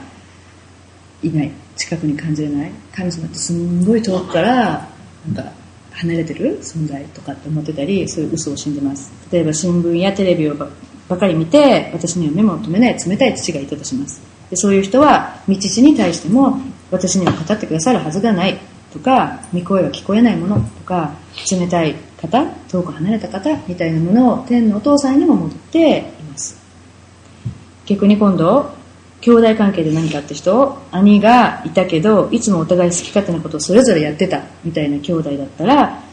いない。近くに感じれない。神様ってすんごい遠くからなんか離れてる存在とかって思ってたりそういう嘘を信じます。例えば新聞やテレビをばかり見て私には目も止めない冷たい父がいたとします。でそういう人は道父に対しても私には語ってくださるはずがない。とか御声は聞こえないもの。とか冷たい方遠く離れた方みたいなものを天のお父さんにも戻っています。逆に今度兄弟関係で何かって人兄がいたけどいつもお互い好き勝手なことをそれぞれやってたみたいな兄弟だったら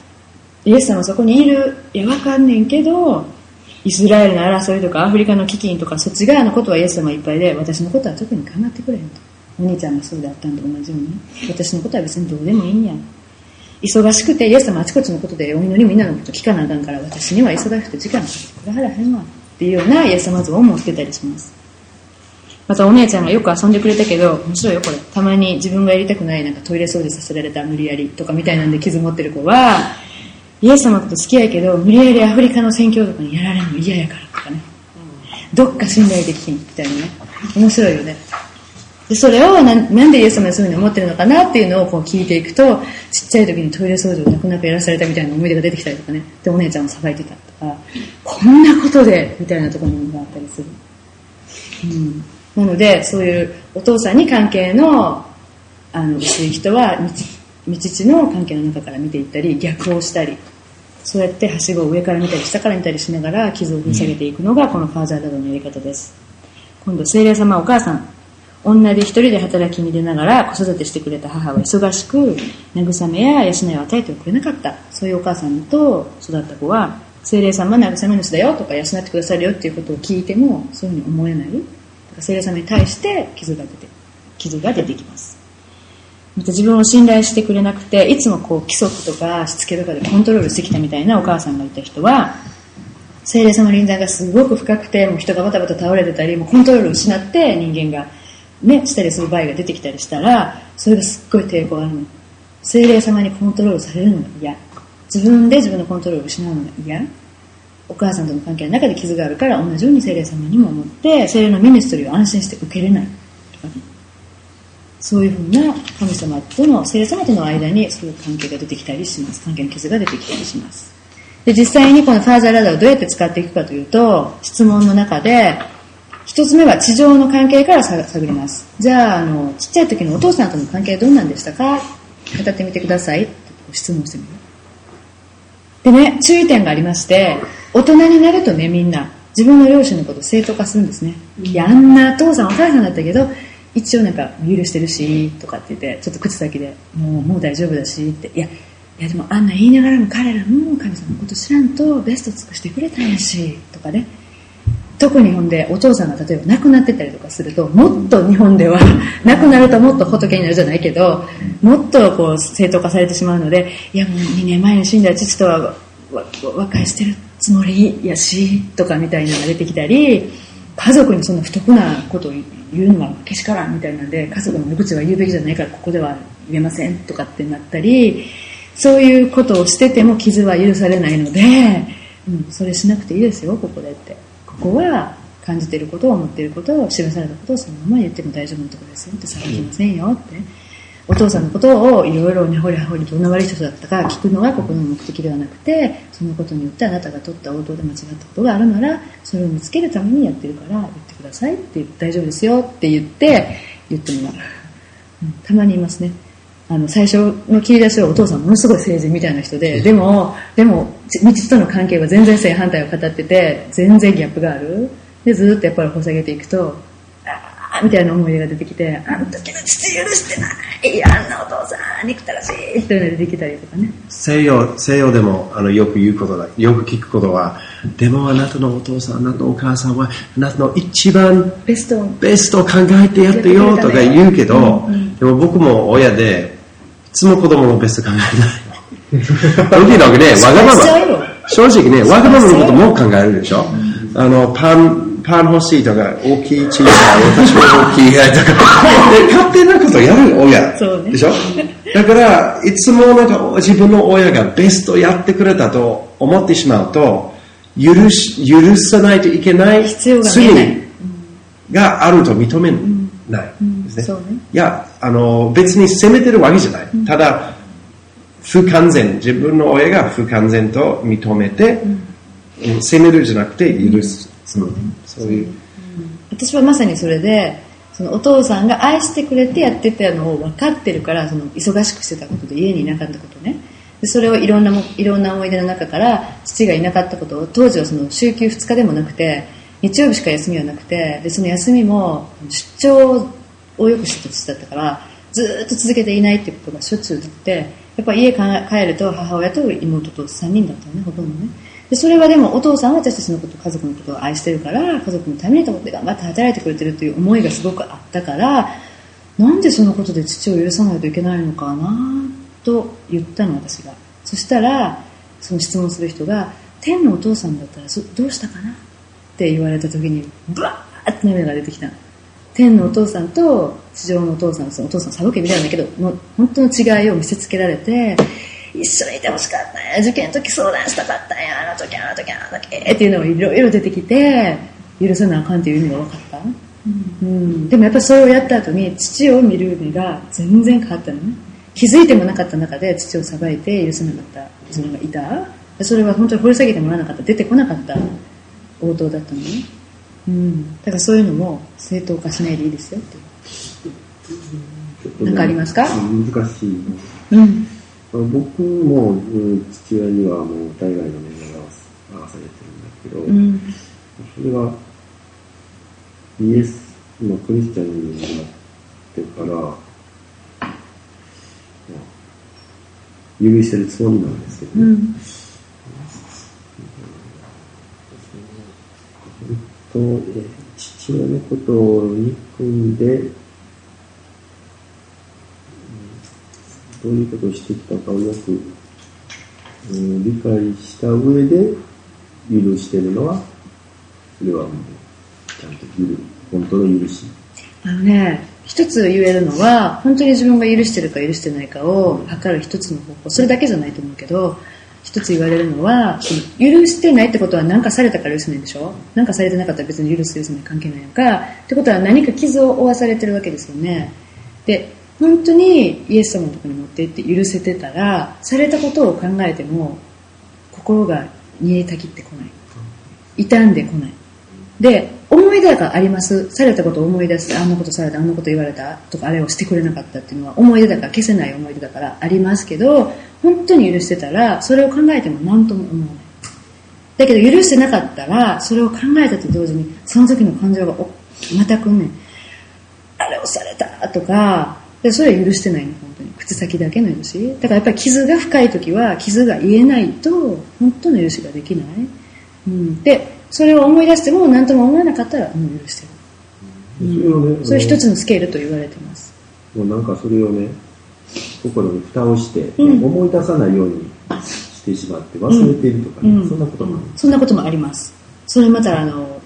イエス様そこにいるいやわかんねんけどイスラエルの争いとかアフリカの飢饉とかそっち側のことはイエス様いっぱいで私のことは特に構ってくれへんと。お兄ちゃんがそうであったんと同じように。私のことは別にどうでもいいんや。忙しくてイエス様あちこちのことでお祈りみんなのこと聞かなあかんから私には忙しくて時間がくれはらへんわ。っていうようなイエス様像を設けたりします。またお姉ちゃんがよく遊んでくれたけど面白いよこれ。たまに自分がやりたくないなんかトイレ掃除させられた無理やりとかみたいなんで傷持ってる子はイエス様と好きやけど無理やりアフリカの宣教とかにやられるの嫌やからとかね。どっか信頼できひんみたいなね。面白いよね。でそれをなんでイエス様はそういうふうに思ってるのかなっていうのをこう聞いていくとちっちゃい時にトイレ掃除を泣く泣くやらされたみたいな思い出が出てきたりとかね。でお姉ちゃんをさばいてたとかこんなことでみたいなところがあったりする、うん、なのでそういうお父さんに関係のあの薄い人は道父の関係の中から見ていったり逆をしたりそうやってはしごを上から見たり下から見たりしながら傷を掘り下げていくのがこのファーザーダドのやり方です。今度聖霊様お母さん女で一人で働きに出ながら子育てしてくれた母は忙しく慰めや養いを与えてくれなかった。そういうお母さんと育った子は聖霊様慰め主だよとか養ってくださるよっていうことを聞いてもそういうふうに思えない聖霊様に対して傷が出て傷が出てきますまた自分を信頼してくれなくていつもこう規則とかしつけとかでコントロールしてきたみたいなお母さんがいた人は聖霊様の臨在がすごく深くてもう人がバタバタ倒れてたりもうコントロールを失って人間がね、したりする場合が出てきたりしたら、それがすっごい抵抗があるの。精霊様にコントロールされるのが嫌。自分で自分のコントロールを失うのが嫌。お母さんとの関係の中で傷があるから同じように精霊様にも思って、精霊のミニストリーを安心して受けれない。とかね。そういうふうな神様との、聖霊様との間にそういう関係が出てきたりします。関係の傷が出てきたりします。で、実際にこのファーザーラダーをどうやって使っていくかというと、質問の中で、一つ目は地上の関係から探ります。じゃあ、あの、ちっちゃい時のお父さんとの関係はどうなんでしたか？語ってみてください。って質問してみる。でね、注意点がありまして、大人になるとね、みんな、自分の両親のことを正当化するんですね。いや、あんな父さんお母さんだったけど、一応なんか許してるし、とかって言って、ちょっと口先で、もう、もう大丈夫だし、って、いや、いやでもあんな言いながらも彼らも神様のこと知らんとベスト尽くしてくれたんやし、とかね。特にほんで、お父さんが例えば亡くなってたりとかすると、もっと日本では、亡くなるともっと仏になるじゃないけど、もっとこう正当化されてしまうので、いやもう2年前に死んだ父とは和解してるつもりやし、とかみたいなのが出てきたり、家族にそんな不得なことを言うのはけしからんみたいなんで、家族の無口は言うべきじゃないからここでは言えませんとかってなったり、そういうことをしてても傷は許されないので、うん、それしなくていいですよ、ここでって。ここは感じていることを思っていることを示されたことをそのまま言っても大丈夫なところですよって騒ぎませんよって。お父さんのことをいろいろ根掘り葉掘りどんな悪い人だったか聞くのがここの目的ではなくて、そのことによってあなたが取った応答で間違ったことがあるなら、それを見つけるためにやってるから言ってくださいって言って大丈夫ですよって言って言ってもらう。うんたまにいますね。あの、最初の切り出しはお父さんものすごい成人みたいな人で、でも、でも、ち道との関係は全然正反対を語ってて、全然ギャップがある。で、ずーっとやっぱり掘り下げていくと、あーみたいな思い出が出てきて、あの時の父許してないあんなお父さん、憎たらしいっていうのが出てきたりとかね。西洋西洋でもあのよく言うことだよく聞くことはでもあなたのお父さんあなたのお母さんはあなたの一番ベストをベストを考えてやってよとか言うけど、でも僕も親でいつも子供のベスト考えない。時々ねわがまま。正直ねわがままのことも考えるでしょ、あのパンパン欲しいとか大きい小さい私は大きいとか。[LAUGHS] で勝手なことやる親。そうね。でしょ？だからいつもなんか自分の親がベストやってくれたと思ってしまうと許し許さないといけない罪があると認めない。ですね。そうね。いや、あの、別に責めてるわけじゃない。ただ、不完全、自分の親が不完全と認めて、うん責めるじゃなくて許す。そういう。私はまさにそれでそのお父さんが愛してくれてやってたのを分かってるからその忙しくしてたことで家にいなかったことねでそれをいろんなもいろんな思い出の中から父がいなかったことを当時はその週休2日でもなくて日曜日しか休みはなくてでその休みも出張をよくしてた父だったからずっと続けていないってことがしょっちゅうだってやっぱ家帰ると母親と妹と3人だったのねほとんどね。でそれはでもお父さんは私たちのこと家族のことを愛してるから家族のためにと思って頑張って働いてくれてるという思いがすごくあったからなんでそのことで父を許さないといけないのかなと言ったの私が。そしたらその質問する人が天のお父さんだったらどうしたかなって言われた時にブワーって涙が出てきたの。天のお父さんと地上のお父さんそのお父さんサボケみたいなんだけどの本当の違いを見せつけられて一緒にいてほしかったんや。受験の時相談したかったんや。あの時あの時あの時っていうのがいろいろ出てきて許さなあかんっていう意味が分かった、うん、でもやっぱりそれをやった後に父を見る目が全然変わったのね。気づいてもなかった中で父をさばいて許せなかった自分がいた。それは本当に掘り下げてもらわなかった。出てこなかった。応答だったのね、うん、だからそういうのも正当化しないでいいですよって。ちょっとねなんかありますか？難しい。うん。僕も、うん父親にはもう大概の年齢が合わされてるんだけど、うん。それがイエス、今クリスチャンになってから、まあ許してるつもりなんですけど、ね。うん本当え父親のことを憎んで、どういうことをしてきたかをよく、うん理解した上で許してるのは、それはもうちゃんと許る、本当の許し。あのね、一つ言えるのは、本当に自分が許してるか許してないかを測る一つの方法。それだけじゃないと思うけど、一つ言われるのは、許してないってことは何かされたから許せないでしょ？何かされてなかったら別に許す許せない関係ないやんか。ってことは何か傷を負わされてるわけですよね。で、本当にイエス様のところに持って行って許せてたら、されたことを考えても、心が煮えたきってこない。傷んでこない。で、思い出があります。されたことを思い出して、あんなことされた、あんなこと言われたとか、あれをしてくれなかったっていうのは思い出だから消せない思い出だからありますけど、本当に許してたら、それを考えても何とも思わない。だけど許してなかったら、それを考えたと同時に、その時の感情がおまた来んねん。あれをされたとか、でそれは許してないの、本当に。口先だけの許し。だからやっぱり傷が深い時は、傷が言えないと、本当の許しができない。うん、で、それを思い出しても何とも思わなかったら、もう許してる。それをね、それ一つのスケールと言われてます。もうなんかそれをね、心に蓋をして、うん思い出さないようにしてしまって忘れているとかね、うんそんなことも。そんなこともあります。それまたあの、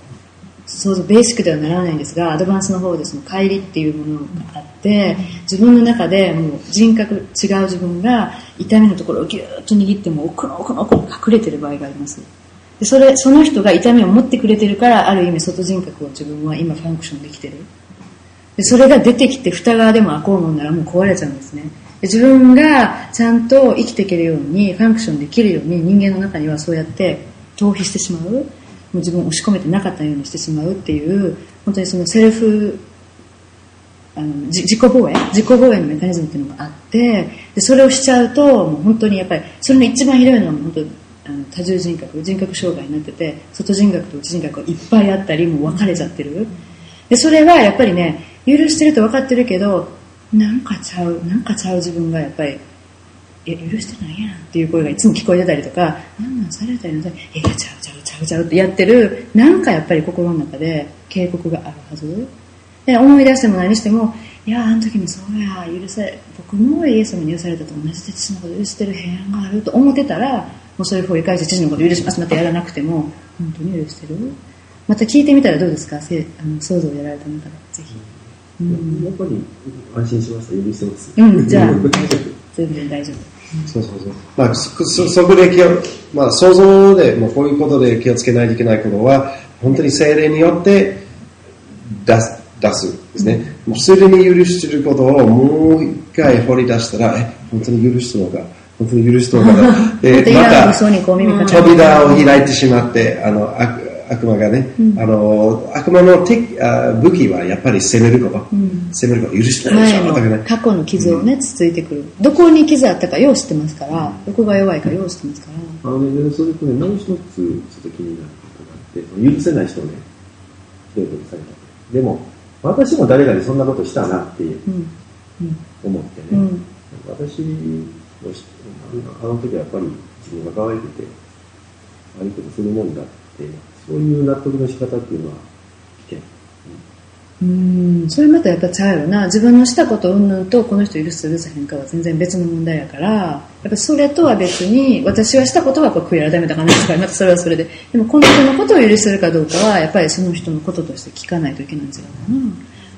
そうそうベーシックではならないんですが、アドバンスの方でその帰りっていうものがあって、自分の中でもう人格、違う自分が痛みのところをギューッと握っても奥の奥の奥に隠れてる場合があります。でそれ、その人が痛みを持ってくれてるから、ある意味外人格を自分は今ファンクションできてる。でそれが出てきて蓋側でも開こうもんならもう壊れちゃうんですね。で自分がちゃんと生きていけるように、ファンクションできるように人間の中にはそうやって逃避してしまう。もう自分を押し込めてなかったようにしてしまうっていう、本当にそのセルフ、あの自己防衛自己防衛のメカニズムっていうのがあって、でそれをしちゃうと、もう本当にやっぱり、それの一番ひどいのは本当あの多重人格、人格障害になってて、外人格と内人格がいっぱいあったり、もう分かれちゃってる。で、それはやっぱりね、許してると分かってるけど、なんかちゃう、なんかちゃう自分がやっぱり、いや、許してないやんっていう声がいつも聞こえてたりとか、なんなんされたりなさい、いや、ちゃうちゃうちゃうちゃうってやってる、なんかやっぱり心の中で警告があるはず。で、思い出しても何しても、いや、あの時もそうや、許され、僕もイエス様に許されたと同じで父のこと許してる平安があると思ってたら、もうそれを掘り返して父のこと許しますまたやらなくても、本当に許してる？また聞いてみたらどうですか？せあの想像をやられた方が、ぜひ。うんやっぱり安心しました、許してます。うんじゃあ [LAUGHS] 全然大丈夫。そうそうそう。まあ、そそそこで気を、まあ、想像で、もうこういうことで気をつけないといけないことは、本当に精霊によって出す、出すですね。もうすでに許していることをもう一回掘り出したら、え、本当に許したのか、本当に許し [LAUGHS] たのか、らん嘘にこう耳かちゃう扉を開いてしまって、あの、悪悪魔がね、あの、悪魔の敵あ武器はやっぱり責めること。責めること、許してないでしょ、ね。過去の傷をね、つついてくる。どこに傷あったかよう知ってますから、どこが弱いかよう知ってますから。あのね、それとね、もう一つちょっと気になることがあって、許せない人ね、ひどいことされた。でも、私も誰かにそんなことしたなってうん。うん。思ってね、うん。私あの時はやっぱり自分が可愛くて、悪いことするもんだって、そういう納得の仕方っていうのは危険。うん。それまたやっぱちゃうよな。自分のしたことうんぬんと、この人許す許さへんかは全然別の問題やから、やっぱそれとは別に、私がしたことはやっぱ悔い改めたかなとか、またそれはそれで。でもこの人のことを許せるかどうかは、やっぱりその人のこととして聞かないといけないんですよな。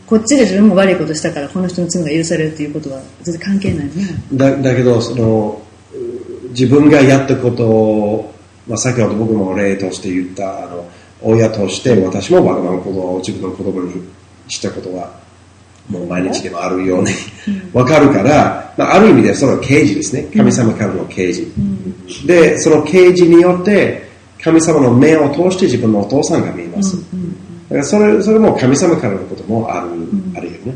こっちで自分も悪いことしたから、この人の罪が許されるっていうことは全然関係ないよね。だだけどそのう自分がやったことを、まあ、先ほど僕も例として言ったあの親として私もわがままなことを自分の子供にしたことはもう毎日でもあるようにわかるから、まあ、ある意味でその刑事ですね。神様からの刑事、でその刑事によって神様の目を通して自分のお父さんが見えます、だからそれそれも神様からのこともある,、あるよね、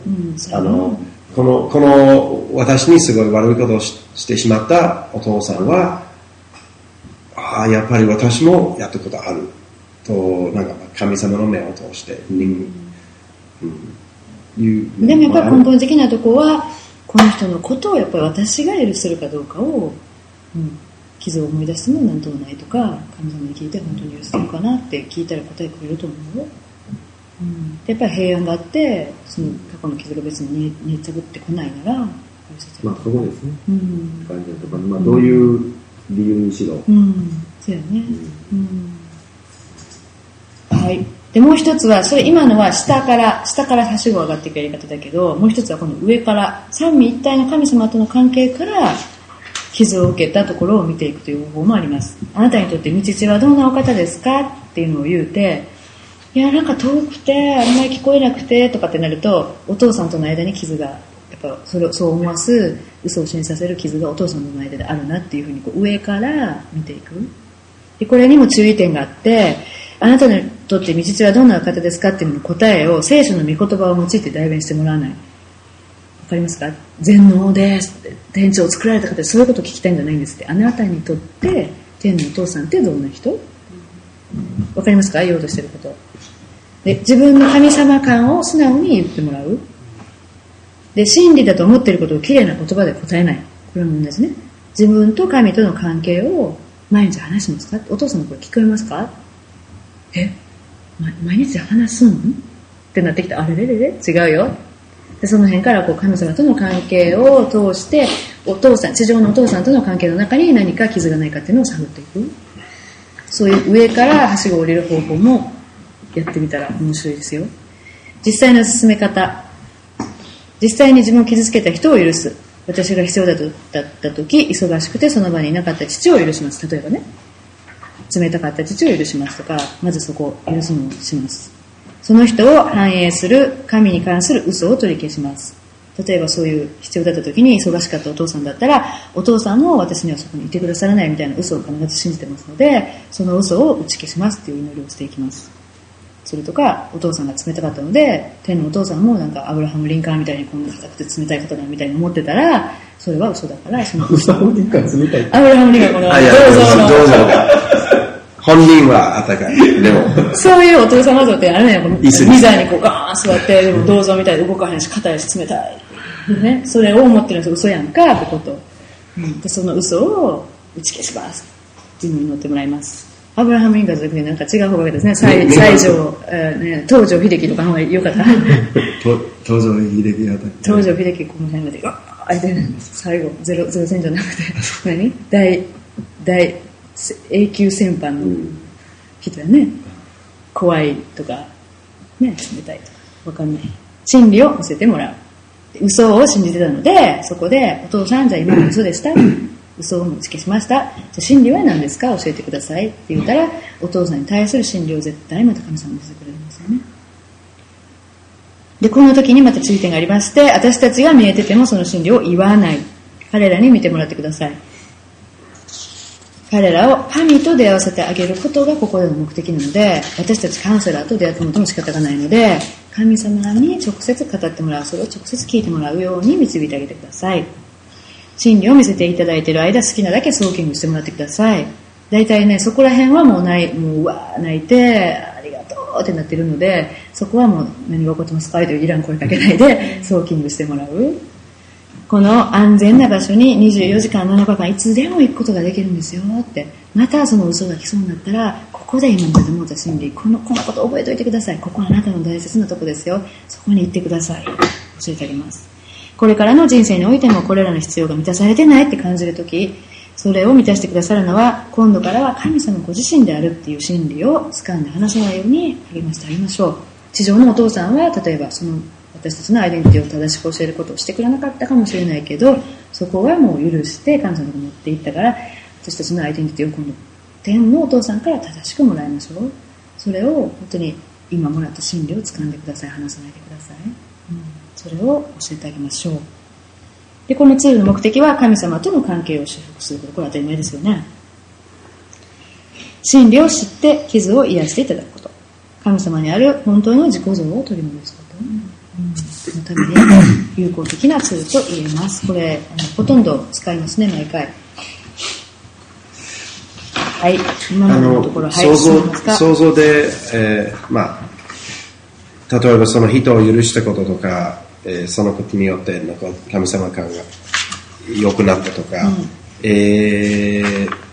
あのこのこの私にすごい悪いことをししてしまったお父さんはああやっぱり私もやったことあるとなんか神様の目を通して人、うん、いうでもやっぱり根本的なとこは、この人のことをやっぱり私が許せるかどうかを、うん、傷を思い出しても何ともないとか、神様に聞いて本当に許せるかなって聞いたら答えくれると思うよ。うん、でやっぱり平安があって、その過去の傷が別に煮え煮えちゃぶってこないなら。まあそこですね。うん。感じるとか、まあどういう理由にしろ。うん。そうやね。うん。はい。でで、もう一つは、それ今のは下から、下からはしご上がっていくやり方だけど、もう一つはこの上から、三位一体の神様との関係から、傷を受けたところを見ていくという方法もあります。あなたにとって道父はどんなお方ですか？っていうのを言うて、いや、なんか遠くて、あんまり聞こえなくて、とかってなると、お父さんとの間に傷が、やっぱそれをそう思わす、嘘を信じさせる傷がお父さんとの間であるなっていうふうにこう上から見ていく。で、これにも注意点があって、あなたにとって道はどんな方ですかっていうのの答えを聖書の御言葉を用いて代弁してもらわない。わかりますか？全能ですって。天地を作られた方でそういうことを聞きたいんじゃないんですって。あなたにとって天のお父さんってどんな人？わかりますか？言おうとしてること。で、自分の神様感を素直に言ってもらう。で、真理だと思っていることをきれいな言葉で答えない。これも同じね。自分と神との関係を毎日話しますか？お父さんの声聞こえますか？え、ま、毎日話すんってなってきた。あれれれれ？違うよ。で、その辺からこう神様との関係を通して、お父さん、地上のお父さんとの関係の中に何か傷がないかっていうのを探っていく。そういう上からはしごを降りる方法もやってみたら面白いですよ。実際の進め方。実際に自分を傷つけた人を許す。私が必要だとだった時、忙しくてその場にいなかった父を許します。例えばね。冷たかった父を許しますとか、まずそこを許すのをします。その人を反映する神に関する嘘を取り消します。例えばそういう必要だった時に忙しかったお父さんだったら、お父さんも私にはそこにいてくださらないみたいな嘘を必ず信じてますので、その嘘を打ち消しますっていう祈りをしていきます。それとか、お父さんが冷たかったので、天のお父さんもなんかアブラハム・リンカーンみたいにこんな硬くて冷たい方だみたいに思ってたら、それは嘘だから、その嘘サウンディカ冷たい。アブラハム・リンカーンこの銅像のどうぞ。本人は暖かい。でも、そういうお父様像ってあるねこの椅子にミザにこうガーン座って、でも銅像みたいで動かへんし、硬いし冷たい。ね、それを思ってるのは嘘やんかってこと。うん、でその嘘を打ち消します。っていうのに乗ってもらいます。アブラハム・リンカーンじゃなんか違う方がいいですね。西ね西条、えーね、東条秀樹とかの方が良かった。と東条秀樹あたり。東条秀樹この辺までガーッて最後ゼロゼロ戦じゃなくて何？大大永久戦犯の人やね。怖いとかね冷たいとかわかんない。真理を教えてもらう。嘘を信じてたのでそこでお父さんじゃあ今の嘘でした嘘を打ち消しましたじゃあ真理は何ですか？教えてくださいって言ったらお父さんに対する真理を絶対また神様にしてくれるんですよねで、この時にまた注意点がありまして、私たちが見えててもその真理を言わない。彼らに見てもらってください。彼らを神と出会わせてあげることがここでの目的なので、私たちカウンセラーと出会ってもとも仕方がないので、神様に直接語ってもらう、それを直接聞いてもらうように導いてあげてください。真理を見せていただいている間、好きなだけソーキングしてもらってください。大体ね、そこら辺はもうない、もううわー泣いて、ありがとうってなってるので、そこはもう何が起こってますか？といういらん声かけないで、ソーキングしてもらう。この安全な場所に24時間7日間いつでも行くことができるんですよって。またその嘘が来そうになったら、ここで今まで思った真理、この、このこと覚えておいてください。ここはあなたの大切なとこですよ。そこに行ってください。教えてあげます。これからの人生においてもこれらの必要が満たされてないって感じるとき、それを満たしてくださるのは、今度からは神様ご自身であるっていう真理を掴んで離さないように励ましてあげましょう。地上のお父さんは、例えばその私たちのアイデンティティを正しく教えることをしてくれなかったかもしれないけど、そこはもう許して神様が持っていったから、私たちのアイデンティティを今度、天のお父さんから正しくもらいましょう。それを本当に今もらった真理を掴んでください。離さないでください。うん、それを教えてあげましょう。で、このツールの目的は神様との関係を修復すること。これは当たり前ですよね。真理を知って傷を癒していただくこと。神様にある本当の自己像を取り戻すこと。うん、のために有効的なツールと言えます。これ、ほとんど使いますね、毎回。はい、今ののところ、はい、想像想像で、えーまあ、例えばその人を許したこととか、えーそのことによってなんか神様感が良くなったとか、えー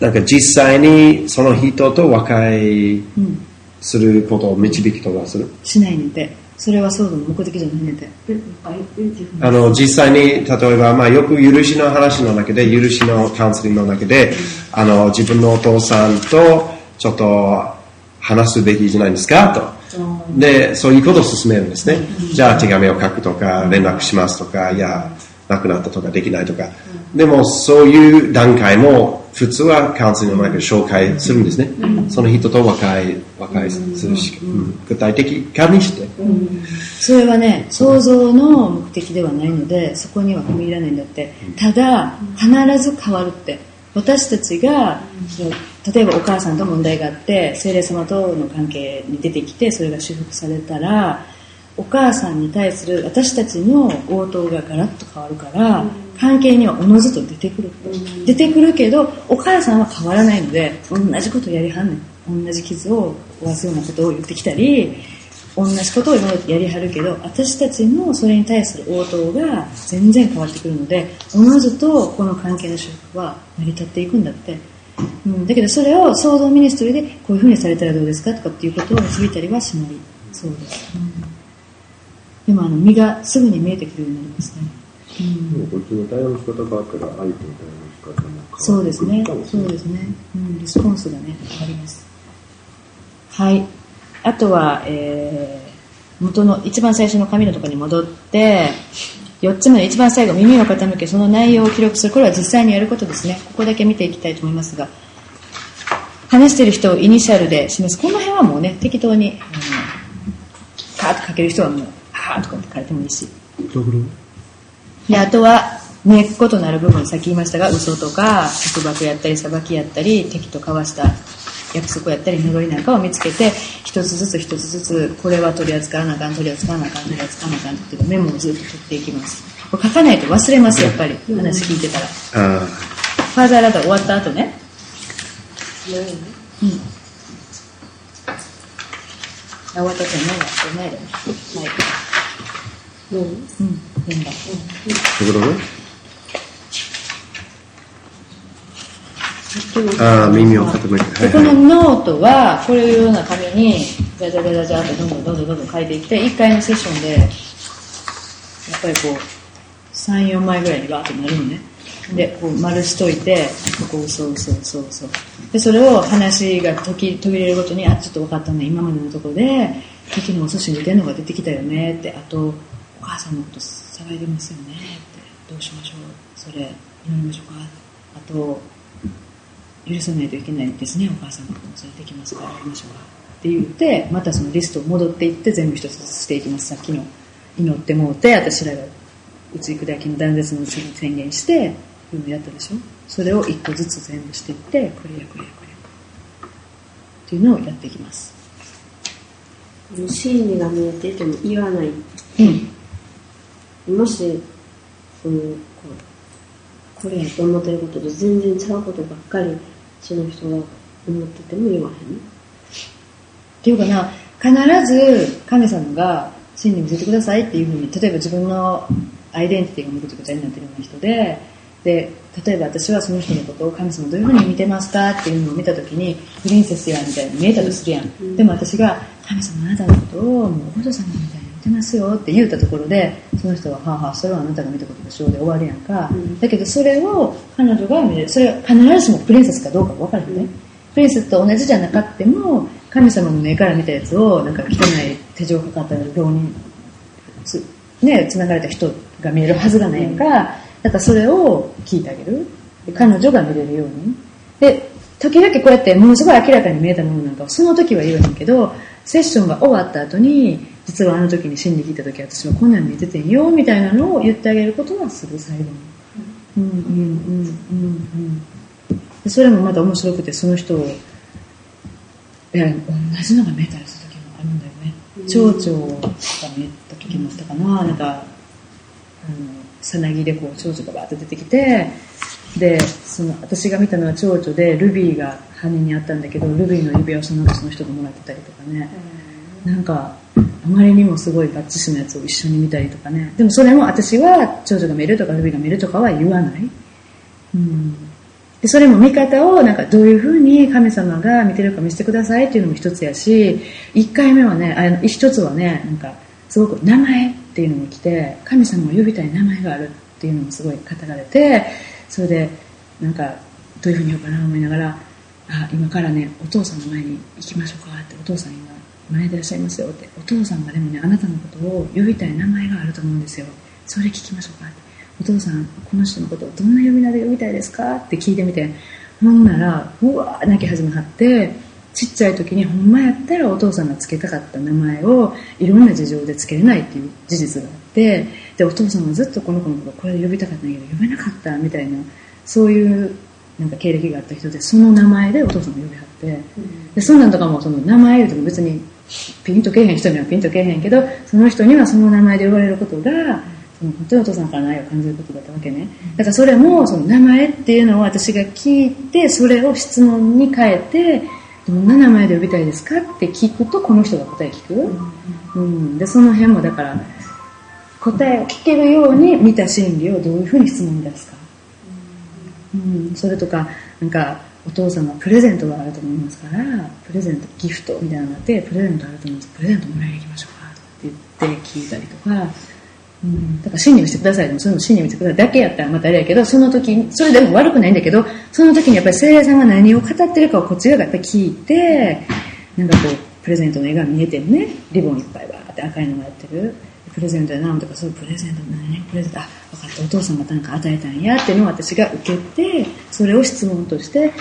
なんか実際にその人と和解うん、することを導きとかする？しないねんて。それは想像の目的じゃないねんて。あの実際に例えば、まあ、よく許しの話の中で許しのカウンセリングの中であの自分のお父さんとちょっと話すべきじゃないですかと。で、そういうことを進めるんですね。じゃあ手紙を書くとか、連絡しますとか、いや、亡くなったとかできないとか。でも、そういう段階も、普通はカウンセリングの中で紹介するんですね。その人と和解、和解するし、うん具体的化にして。それはね想像の目的ではないのでそこには踏み入らないんだってただ必ず変わるって私たちが例えばお母さんと問題があって精霊様との関係に出てきてそれが修復されたらお母さんに対する私たちの応答がガラッと変わるから関係にはおのずと出てくる。出てくるけどお母さんは変わらないので同じことやりはんねん。同じ傷を負わすようなことを言ってきたり同じことを今までやりはるけど私たちのそれに対する応答が全然変わってくるのでおのずとこの関係の修復は成り立っていくんだって、うん、だけどそれを創造ミニストリーでこういうふうにされたらどうですかとかっていうことを導いたりはしないそうです、うん、でもあの身がすぐに見えてくるようになりますね、うん。こっちの対応の仕方があったら、相手の対応の仕方も変わってくるそうですね。そうですね、うん、リスポンスがね変わります。はいあとは、えー元の一番最初の紙のところに戻って4つ目の一番最後耳を傾けその内容を記録する。これは実際にやることですね。ここだけ見ていきたいと思いますが話している人をイニシャルで示す。この辺はもうね適当に、うん、カーッと書ける人はもうハーとかって書いてもいいし。であとは根っことなる部分さっき言いましたが嘘とか束縛やったり裁きやったり敵と交わした約束やったり呪いなんかを見つけて一つずつ一つずつこれは取り扱わなあかん取り扱わなあかん取り扱わなあかんっていうメモをずっと取っていきます。これ書かないと忘れますやっぱり話聞いてたら。あファーザーラダー終わった後ね。うんあ終わった後ね。終わってないでねはいうんうん読んだーということでさっきのああ、耳を傾けて。でこの。ノートはこういうような紙にじゃじゃじゃじゃってどんどんどんどんどんどん書いていって1回のセッションでやっぱりこう34枚ぐらいにバーッとなるのね。でこう丸しといてここ嘘嘘嘘嘘でそれを話が途切途切れるごとにあちょっと分かったね。今までのところで敵のお寿司に似てるのが出てきたよね。ってあとお母さんのこと騒いでますよね。ってどうしましょう。それ祈りましょうか。あと許さないといけないですねお母さんのこともそれできますからやりましょうかって言ってまたそのリストを戻っていって全部一つずつしていきますさっきの祈ってもうて私らが打ち砕きの断絶のうちに宣言してうのやったでしょそれを一個ずつ全部していってこれやこれやこれやっていうのをやっていきます。真理が見えていても言わないうん。もしそのこうこれやと思ってることと全然違うことばっかりその人が思ってても言わへん。っていうかな必ず神様が真理見せてくださいっていうふうに例えば自分のアイデンティティがむぐちゃぐちゃになってるような人でで例えば私はその人のことを神様どういうふうに見てますかっていうのを見た時にプリンセスやみたいに見えたとするやん、でも私が神様あなたのことをもうお父様みたいに見てますよって言ったところでその人ははあはあそれはあなたが見たことでしょうで終わるやんか、だけどそれを彼女が見れるそれは必ずしもプリンセスかどうか分からへんね、プリンセスと同じじゃなかっても神様の目から見たやつをなんか汚い手錠かかった病人つね繋がれた人が見えるはずがないやんか、だからそれを聞いてあげる。で彼女が見れるように。で時々こうやってものすごい明らかに見えたものなんかはその時は言わへんけどセッションが終わった後に実はあの時に真理聞いた時私はこんなん見えててんよみたいなのを言ってあげることはする最後にうんうんうんうんうん。でそれもまた面白くてその人をいや同じのが見えたりする時もあるんだよね蝶々が見えた時もあったかななんかあのさなぎでこう蝶々がバーッと出てきてでその私が見たのは蝶々でルビーが羽にあったんだけどルビーの指輪をその後その人がもらってたりとかね、なんかあまりにもすごいバッチシのやつを一緒に見たりとかね。でもそれも私は蝶々が見るとかルビが見るとかは言わない、うん、でそれも見方をなんかどういうふうに神様が見てるか見せてくださいっていうのも一つやし1回目はねあの一つはねなんかすごく名前っていうのに来て神様を呼びたい名前があるっていうのもすごい語られてそれでなんかどういうふうに言おうかな思いながらあ今からねお父さんの前に行きましょうかってお父さん今前でいらっしゃいますよって。お父さんがでもねあなたのことを呼びたい名前があると思うんですよ。それ聞きましょうかお父さんこの人のことをどんな呼び名で呼びたいですか？って聞いてみて。ほんならうわー泣き始めはってちっちゃい時にほんまやったらお父さんが付けたかった名前をいろんな事情で付けれないっていう事実があってでお父さんはずっとこの子のことをこれで呼びたかったんだけど呼べなかったみたいなそういうなんか経歴があった人でその名前でお父さんが呼びはって、でそんなんとかもその名前言うても別にピンとけえへん人にはピンとけえへんけどその人にはその名前で呼ばれることがその本当にお父さんからの愛を感じることだったわけね。だからそれもその名前っていうのを私が聞いてそれを質問に変えてどんな名前で呼びたいですかって聞くとこの人が答え聞く、うん、でその辺もだから答えを聞けるように見た心理をどういうふうに質問に出すか、うん、それとかなんかお父さんはプレゼントがあると思いますからプレゼントギフトみたいなのがあってプレゼントあると思うんです。プレゼントもらいに行きましょうかって言って聞いたりとか、うん、だから真理をしてくださいでもそういうの真理をしてくださいだけやったらまたあれやけどその時それでも悪くないんだけどその時にやっぱり聖霊さんが何を語ってるかをこっちがやっぱり聞いてなんかこうプレゼントの絵が見えてるね。リボンいっぱいわーって赤いのがやってる。プレゼントやなんとかそういうプレゼント何プレゼントあ分かった。お父さんがなんか与えたんやっていうのを私が受けてそれを質問として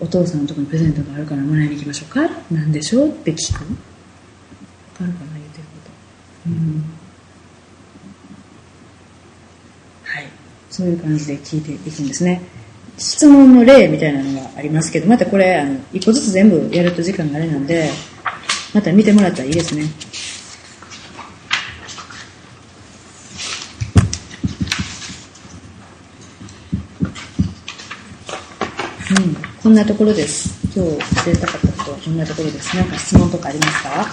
お父さんのとこにプレゼントがあるからもらいに行きましょうか？なんでしょう？って聞く。分かるかな？言ってること。うん。はい。そういう感じで聞いていくんですね。質問の例みたいなのがありますけどまたこれあの一個ずつ全部やると時間があれなんでまた見てもらったらいいですね。うん、こんなところです。今日伝えたかったことはこんなところです。なんか質問とかありますか？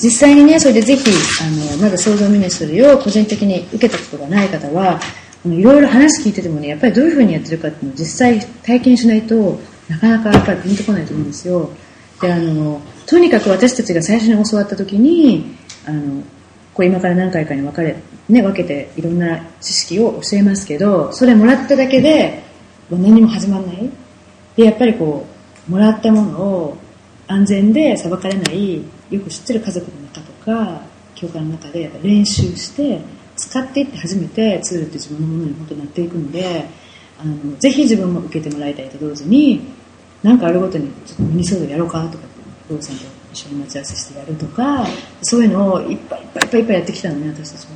実際にね、それでぜひ、あの、まだ創造ミニストリーを個人的に受けたことがない方は、いろいろ話聞いててもね、やっぱりどういうふうにやってるかっていうのを実際体験しないとなかなかやっぱりピンとこないと思うんですよ。で、あの、とにかく私たちが最初に教わった時に、あの、こう今から何回かに分かれ、ね、分けていろんな知識を教えますけど、それもらっただけで、何も始まらない。で、やっぱりこう、もらったものを安全で裁かれない、よく知ってる家族の中とか、教会の中でやっぱ練習して、使っていって初めてツールって自分のものに本当になっていくので、あの、ぜひ自分も受けてもらいたいと同時に、なんかあるごとに、ちょっとミニソードやろうかとかって、ローさんと一緒に待ち合わせしてやるとか、そういうのをいっぱいいっぱいいっぱいやってきたのね、私たちも。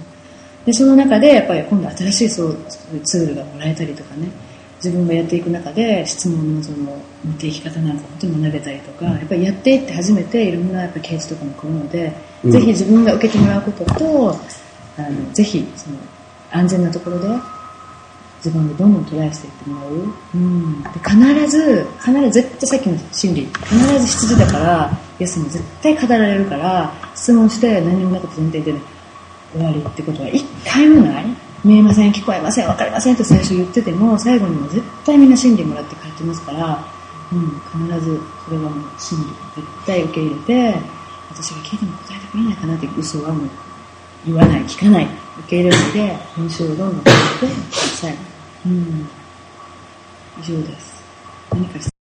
で、その中で、やっぱり今度新しいそうツールがもらえたりとかね、自分がやっていく中で質問のその持っていき方なんか本当に学べたりとか、やっぱりやっていって初めていろんなやっぱケースとかも来るので、うん。ぜひ自分が受けてもらうことと、あのぜひその安全なところで自分でどんどんトライしていってもらう。うん、で必ず、必ず絶対さっきの心理、必ず羊だから、イエスも絶対語られるから、質問して何もなく前提で、ね、終わりってことは一回もない見えません、聞こえません、わかりませんって最初言ってても、最後にも絶対みんな真理もらって帰ってますから、うん、必ずそれはもう真理絶対受け入れて、私が聞いても答えてくれないかなって嘘はもう言わない、聞かない、受け入れないで、練習をどんどんしてください。うん。以上です。何か